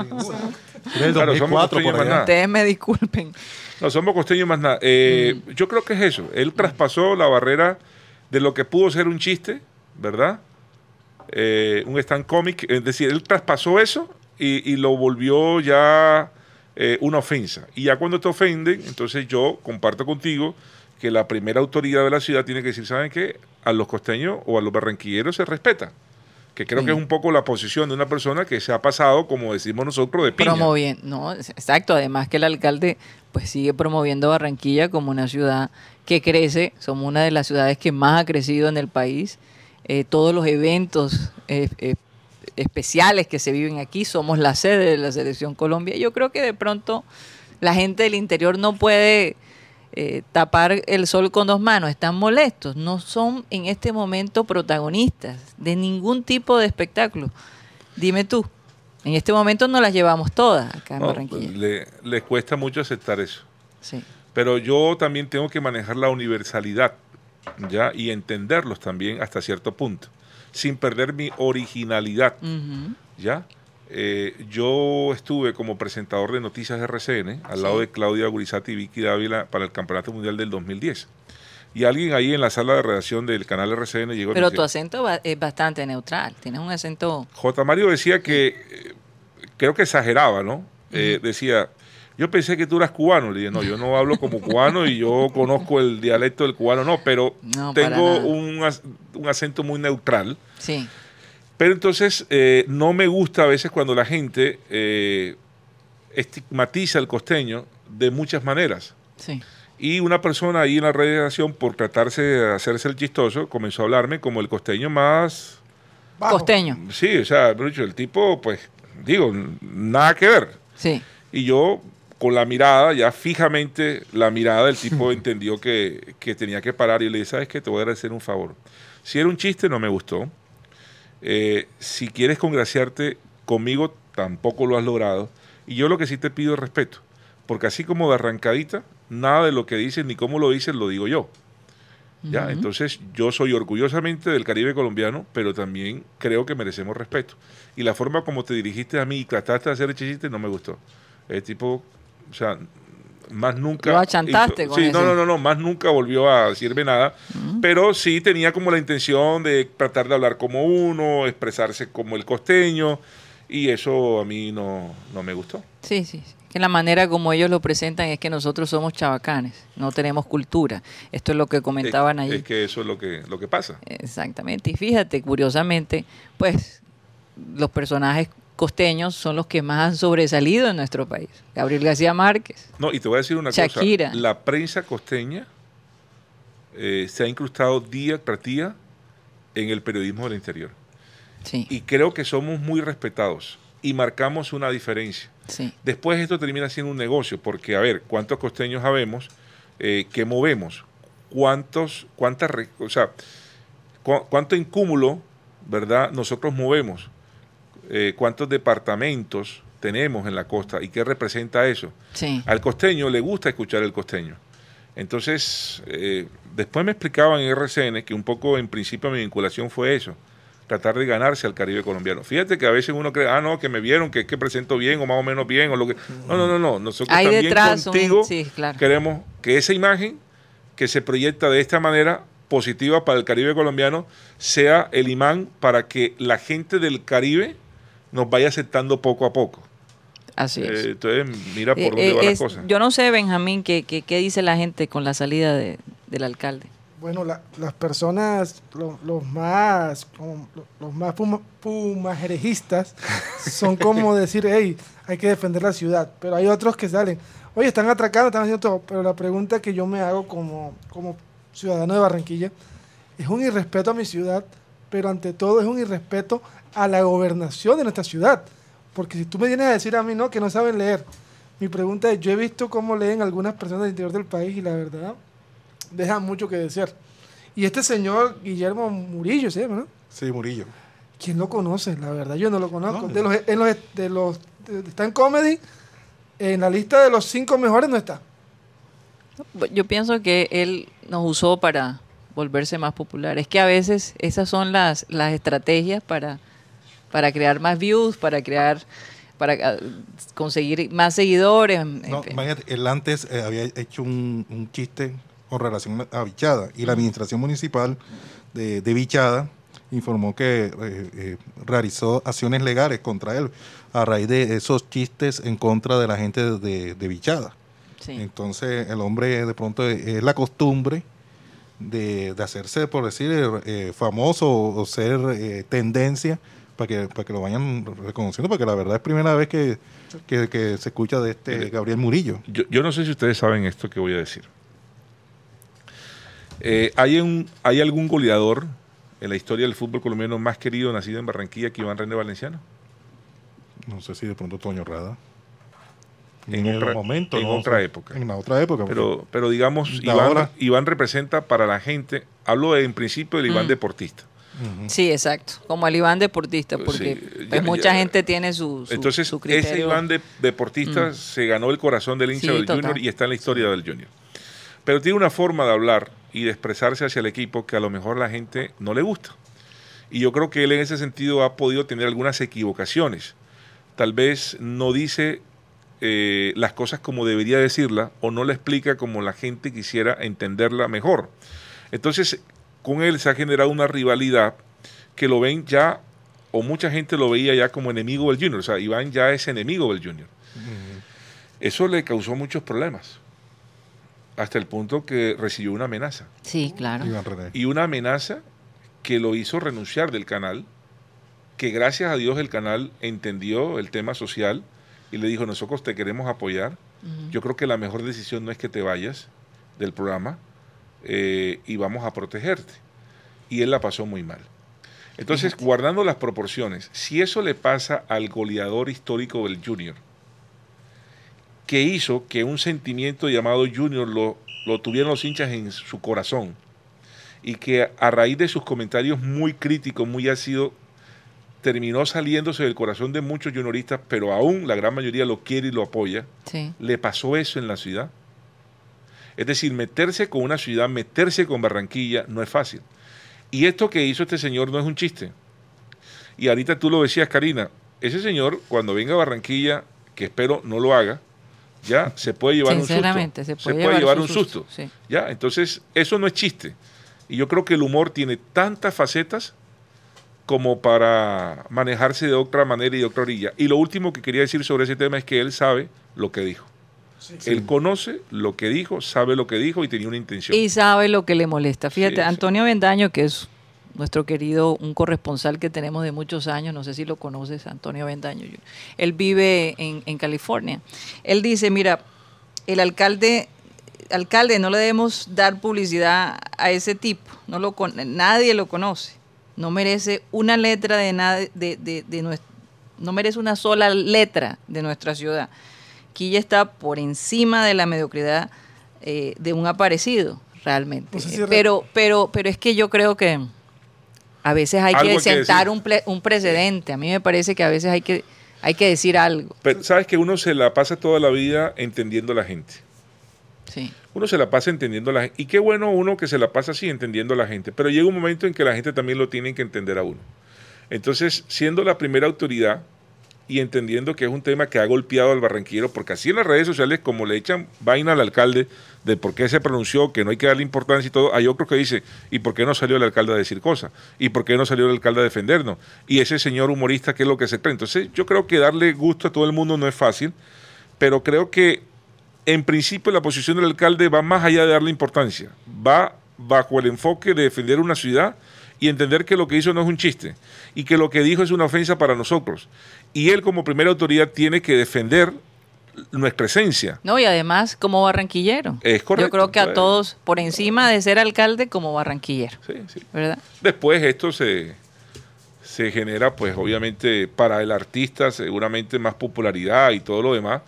Claro, somos costeños más Ustedes me disculpen. No, somos costeños más nada. Eh, mm. Yo creo que es eso. Él traspasó la barrera de lo que pudo ser un chiste ¿verdad? Eh, un stand comic, es decir, él traspasó eso y, lo volvió ya eh, una ofensa. Y ya cuando te ofenden, entonces yo comparto contigo que la primera autoridad de la ciudad tiene que decir, ¿saben qué? A los costeños o a los barranquilleros se respeta. Que creo que es un poco la posición de una persona que se ha pasado, como decimos nosotros, de piña. Promoviendo, no, exacto. Además que el alcalde pues sigue promoviendo Barranquilla como una ciudad que crece. Somos una de las ciudades que más ha crecido en el país eh, todos los eventos eh, eh, especiales que se viven aquí. Somos la sede de la Selección Colombia. Yo creo que de pronto la gente del interior no puede tapar el sol con dos manos. Están molestos. No son en este momento protagonistas de ningún tipo de espectáculo. Dime tú. En este momento no las llevamos todas acá en Barranquilla. les cuesta mucho aceptar eso. Sí. Pero yo también tengo que manejar la universalidad ¿ya? y entenderlos también hasta cierto punto, sin perder mi originalidad. ¿ya? Eh, yo estuve como presentador de Noticias RCN al lado de Claudia Gurizati y Vicky Dávila para el Campeonato Mundial del 2010. Y alguien ahí en la sala de redacción del canal RCN llegó Pero tu acento es bastante neutral, tienes un acento... J. Mario decía que, eh, creo que exageraba, ¿no? Eh, decía, yo pensé que tú eras cubano. Le dije, no, yo no hablo como cubano y yo conozco el dialecto del cubano, no, pero tengo un, acento muy neutral. Sí. Pero entonces eh, no me gusta a veces cuando la gente eh, estigmatiza al costeño de muchas maneras. Sí. Y una persona ahí en la redacción, por tratarse de hacerse el chistoso, comenzó a hablarme como el costeño más... Costeño. Sí, o sea, el tipo, pues, digo, nada que ver. Sí. Y yo con la mirada, ya fijamente la mirada, el tipo entendió que, tenía que parar y le dije, ¿sabes qué? Te voy a agradecer un favor. Si era un chiste, no me gustó. Eh, si quieres congraciarte conmigo, tampoco lo has logrado. Y yo lo que sí te pido es respeto. Porque así como de arrancadita, nada de lo que dices ni cómo lo dices lo digo yo. ¿Ya? Entonces yo soy orgullosamente del Caribe colombiano, pero también creo que merecemos respeto. Y la forma como te dirigiste a mí y trataste de hacer el chiste no me gustó. El tipo o sea, más nunca. Lo achantaste Sí, no, no, no, no, más nunca volvió a decirme nada. Pero sí tenía como la intención de tratar de hablar como uno, expresarse como el costeño. Y eso a mí no, no me gustó. Sí, sí, Que la manera como ellos lo presentan es que nosotros somos chabacanes, no tenemos cultura. Esto es lo que comentaban ahí. Es que eso es lo que, lo que pasa. Exactamente. Y fíjate, curiosamente, pues los personajes costeños son los que más han sobresalido en nuestro país. Gabriel García Márquez. No, y te voy a decir una Shakira. cosa. La prensa costeña eh, se ha incrustado día tras día en el periodismo del interior. Sí. Y creo que somos muy respetados y marcamos una diferencia. Sí. Después esto termina siendo un negocio, porque a ver, ¿cuántos costeños sabemos eh, que movemos? ¿Cuántos, cuántas, o sea, cuánto incúmulo, verdad, nosotros movemos? Eh, cuántos departamentos tenemos en la costa y qué representa eso. Al costeño le gusta escuchar el costeño. Entonces, eh, después me explicaban en RCN que un poco en principio mi vinculación fue eso, tratar de ganarse al Caribe colombiano. Fíjate que a veces uno cree, ah, no, que me vieron, que es que presento bien o más o menos bien o lo que... No, no, no, no. Nosotros también contigo queremos que esa imagen que se proyecta de esta manera positiva para el Caribe colombiano sea el imán para que la gente del Caribe nos vaya aceptando poco a poco. Así es. Eh, entonces, mira por dónde va la cosa. Yo no sé, Benjamín, qué, qué, qué dice la gente con la salida de, del alcalde. Bueno, las personas, los más, los más pumajerejistas son como decir, hey, hay que defender la ciudad. Pero hay otros que salen, oye, están atracando, están haciendo todo. Pero la pregunta que yo me hago como, como ciudadano de Barranquilla es un irrespeto a mi ciudad, pero ante todo es un irrespeto a la gobernación de nuestra ciudad. Porque si tú me vienes a decir a mí, no, que no saben leer, mi pregunta es, yo he visto cómo leen algunas personas del interior del país y la verdad deja mucho que desear. Y este señor, Guillermo Murillo, ¿sí? ¿no? Sí, Murillo. ¿Quién lo conoce? La verdad, yo no lo conozco. de, los, en los, de los, está en comedy, en la lista de los cinco mejores no está. Yo pienso que él nos usó para volverse más popular. Es que a veces esas son las, las estrategias para, para crear más views, para crear para ah, conseguir más seguidores. No, él antes eh, había hecho un, un, chiste con relación a Bichada y la administración municipal de, de Bichada informó que eh, eh, realizó acciones legales contra él a raíz de esos chistes en contra de la gente de, de Bichada. Entonces el hombre de pronto es la costumbre de, de hacerse, por decir, eh, famoso o, ser tendencia para que, para que lo vayan reconociendo, porque la verdad es primera vez que, que, se escucha de este Gabriel Murillo. Yo, yo no sé si ustedes saben esto que voy a decir. Eh, ¿hay, un, ¿Hay algún goleador en la historia del fútbol colombiano más querido nacido en Barranquilla que Iván René Valenciano? No sé si de pronto Toño Rada. En, otro momento. En otra época. En la otra época. Pero, pero digamos, Iván, Iván, representa para la gente, hablo en principio del Iván mm. deportista. Sí, exacto, como el Iván deportista, porque pues, mucha gente tiene su, Entonces, ese Iván de, deportista se ganó el corazón del hincha del Junior y está en la historia del Junior. Pero tiene una forma de hablar y de expresarse hacia el equipo que a lo mejor la gente no le gusta. Y yo creo que él en ese sentido ha podido tener algunas equivocaciones. Tal vez no dice eh, las cosas como debería decirla o no la explica como la gente quisiera entenderla mejor. Entonces, con él se ha generado una rivalidad que lo ven ya, o mucha gente lo veía ya como enemigo del Junior. O sea, Iván ya es enemigo del Junior. Eso le causó muchos problemas hasta el punto que recibió una amenaza. Sí, claro. Y una amenaza que lo hizo renunciar del canal, que gracias a Dios el canal entendió el tema social y le dijo, nosotros te queremos apoyar. Yo creo que la mejor decisión no es que te vayas del programa eh, y vamos a protegerte. Y él la pasó muy mal. Entonces, guardando las proporciones, si eso le pasa al goleador histórico del Junior, que hizo que un sentimiento llamado Junior lo, lo tuvieran los hinchas en su corazón y que a raíz de sus comentarios muy críticos, muy ácidos, terminó saliéndose del corazón de muchos junioristas, pero aún la gran mayoría lo quiere y lo apoya. Le pasó eso en la ciudad. Es decir, meterse con una ciudad, meterse con Barranquilla, no es fácil. Y esto que hizo este señor no es un chiste. Y ahorita tú lo decías, Karina, ese señor, cuando venga a Barranquilla, que espero no lo haga, ya se puede llevar un susto. Se puede, llevar, un susto. Ya, entonces eso no es chiste. Y yo creo que el humor tiene tantas facetas como para manejarse de otra manera y de otra orilla. Y lo último que quería decir sobre ese tema es que él sabe lo que dijo. Él conoce lo que dijo, sabe lo que dijo y tenía una intención. Y sabe lo que le molesta. Fíjate, Antonio Bendaño, que es nuestro querido, un corresponsal que tenemos de muchos años, no sé si lo conoces, Antonio Bendaño. Él vive en, California. Él dice, mira, el alcalde, alcalde, no le debemos dar publicidad a ese tipo, no lo, nadie lo conoce, no merece una letra de, nada, de, de, no merece una sola letra de nuestra ciudad. Quilla está por encima de la mediocridad eh, de un aparecido, realmente. pero, pero, pero es que yo creo que a veces hay que sentar un, un, precedente. A mí me parece que a veces hay que, hay que decir algo. Pero sabes que uno se la pasa toda la vida entendiendo a la gente. Sí. Uno se la pasa entendiendo a la gente. Y qué bueno uno que se la pasa así entendiendo a la gente. Pero llega un momento en que la gente también lo tiene que entender a uno. Entonces, siendo la primera autoridad y entendiendo que es un tema que ha golpeado al barranquillero, porque así en las redes sociales, como le echan vaina al alcalde de por qué se pronunció, que no hay que darle importancia y todo, hay otro que dice, ¿y por qué no salió el alcalde a decir cosas? ¿Y por qué no salió el alcalde a defendernos? Y ese señor humorista, ¿qué es lo que se cree? Entonces, yo creo que darle gusto a todo el mundo no es fácil, pero creo que en principio la posición del alcalde va más allá de darle importancia, va bajo el enfoque de defender una ciudad y entender que lo que hizo no es un chiste y que lo que dijo es una ofensa para nosotros. Y él como primera autoridad tiene que defender nuestra esencia. No, y además como barranquillero. Es correcto. Yo creo que a todos, por encima de ser alcalde, como barranquillero. Sí, sí. ¿Verdad? Después esto se, se genera, pues obviamente para el artista seguramente más popularidad y todo lo demás,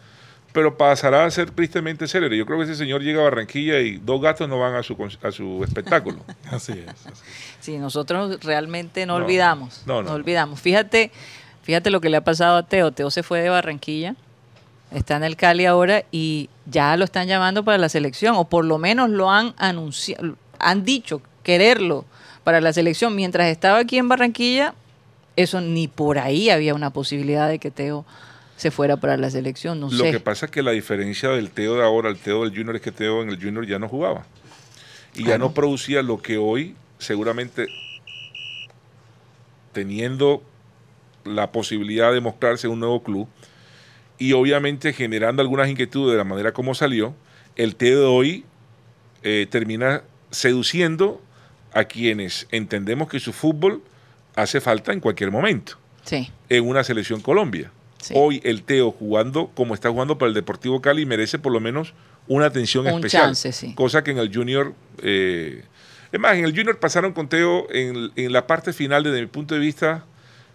pero pasará a ser tristemente célebre. Yo creo que ese señor llega a Barranquilla y dos gatos no van a su, a su espectáculo. así es. Sí, nosotros realmente no, olvidamos. No, no, olvidamos. Fíjate, fíjate lo que le ha pasado a Teo. Teo se fue de Barranquilla, está en el Cali ahora y ya lo están llamando para la selección, o por lo menos lo han anunciado, han dicho quererlo para la selección. Mientras estaba aquí en Barranquilla, eso ni por ahí había una posibilidad de que Teo se fuera para la selección, no Lo que pasa es que la diferencia del Teo de ahora al Teo del Junior es que Teo en el Junior ya no jugaba. Y ya no producía lo que hoy seguramente teniendo la posibilidad de mostrarse un nuevo club y obviamente generando algunas inquietudes de la manera como salió, el Teo de hoy eh, termina seduciendo a quienes entendemos que su fútbol hace falta en cualquier momento sí. en una selección Colombia. Hoy el Teo jugando como está jugando para el Deportivo Cali merece por lo menos una atención especial. Cosa que en el Junior... Eh, es más, en el Junior pasaron con Teo en, la parte final, desde mi punto de vista,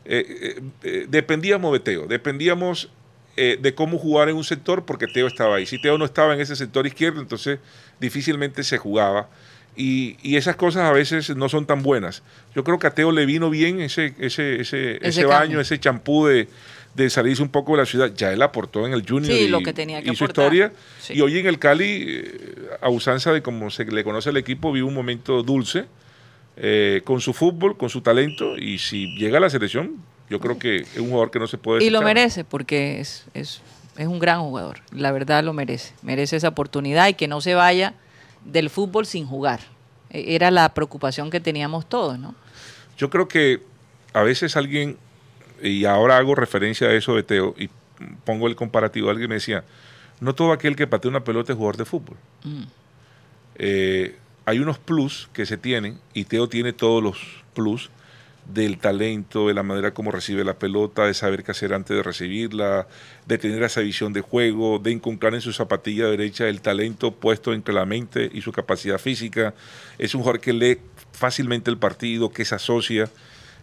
eh, eh, dependíamos de Teo, dependíamos de cómo jugar en un sector porque Teo estaba ahí. Si Teo no estaba en ese sector izquierdo, entonces difícilmente se jugaba. Y, y, esas cosas a veces no son tan buenas. Yo creo que a Teo le vino bien ese, ese, ese, ese baño, ese champú de, de salirse un poco de la ciudad. Ya él aportó en el Junior y, lo que tenía que su historia. Y hoy en el Cali, eh, a usanza de como se le conoce al equipo, vive un momento dulce eh, con su fútbol, con su talento. Y si llega a la selección, yo creo que es un jugador que no se puede. Y lo merece, porque es, es, es un gran jugador. La verdad lo merece. Merece esa oportunidad y que no se vaya del fútbol sin jugar. E, era la preocupación que teníamos todos, ¿no? Yo creo que a veces alguien y ahora hago referencia a eso de Teo y pongo el comparativo. Alguien me decía, no todo aquel que patea una pelota es jugador de fútbol. Mm. Eh, hay unos plus que se tienen y Teo tiene todos los plus del talento, de la manera como recibe la pelota, de saber qué hacer antes de recibirla, de tener esa visión de juego, de encontrar en su zapatilla derecha el talento puesto entre la mente y su capacidad física. Es un jugador que lee fácilmente el partido, que se asocia.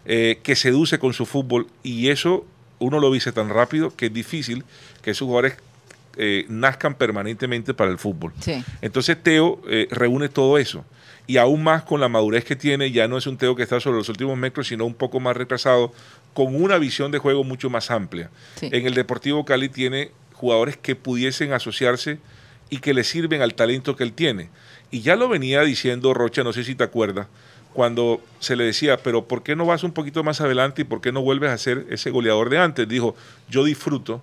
Eh, que seduce con su fútbol y eso uno lo dice tan rápido que es difícil que esos jugadores eh, nazcan permanentemente para el fútbol. Entonces Teo eh, reúne todo eso y aún más con la madurez que tiene, ya no es un Teo que está sobre los últimos metros, sino un poco más retrasado, con una visión de juego mucho más amplia. En el Deportivo Cali tiene jugadores que pudiesen asociarse y que le sirven al talento que él tiene. Y ya lo venía diciendo Rocha, no sé si te acuerdas, cuando se le decía, pero ¿por qué no vas un poquito más adelante y por qué no vuelves a ser ese goleador de antes? Dijo, yo disfruto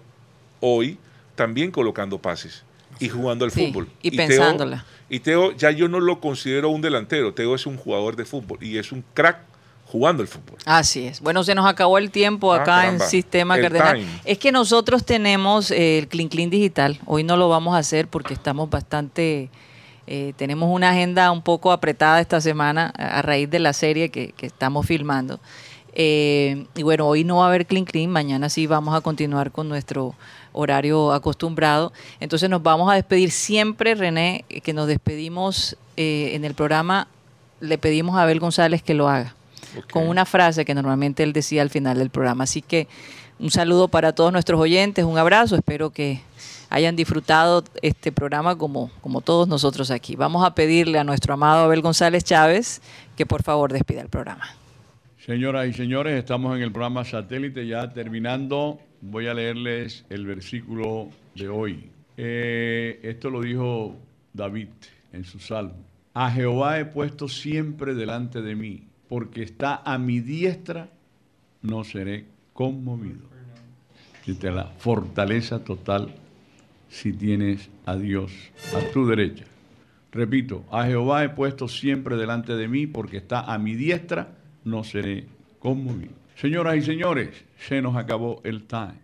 hoy también colocando pases y jugando al fútbol. Y, pensándola. y Teo ya yo no lo considero un delantero, Teo es un jugador de fútbol y es un crack jugando el fútbol. Así es. Bueno, se nos acabó el tiempo ah, acá en Sistema Cardenal. Es que nosotros tenemos el Clean Clean Digital. Hoy no lo vamos a hacer porque estamos bastante eh, tenemos una agenda un poco apretada esta semana a raíz de la serie que, estamos filmando. Eh, y bueno, hoy no va a haber Clean Clean, mañana sí vamos a continuar con nuestro horario acostumbrado. Entonces nos vamos a despedir siempre, René, que nos despedimos eh, en el programa, le pedimos a Abel González que lo haga, con una frase que normalmente él decía al final del programa. Así que un saludo para todos nuestros oyentes, un abrazo, espero que hayan disfrutado este programa como, como todos nosotros aquí. Vamos a pedirle a nuestro amado Abel González Chávez que por favor despida el programa. Señoras y señores, estamos en el programa Satélite ya terminando. Voy a leerles el versículo de hoy. Eh, esto lo dijo David en su salmo. A Jehová he puesto siempre delante de mí, porque está a mi diestra no seré conmovido. La fortaleza total si tienes a Dios a tu derecha. Repito, a Jehová he puesto siempre delante de mí porque está a mi diestra, no seré conmovido. Señoras y señores, se nos acabó el time.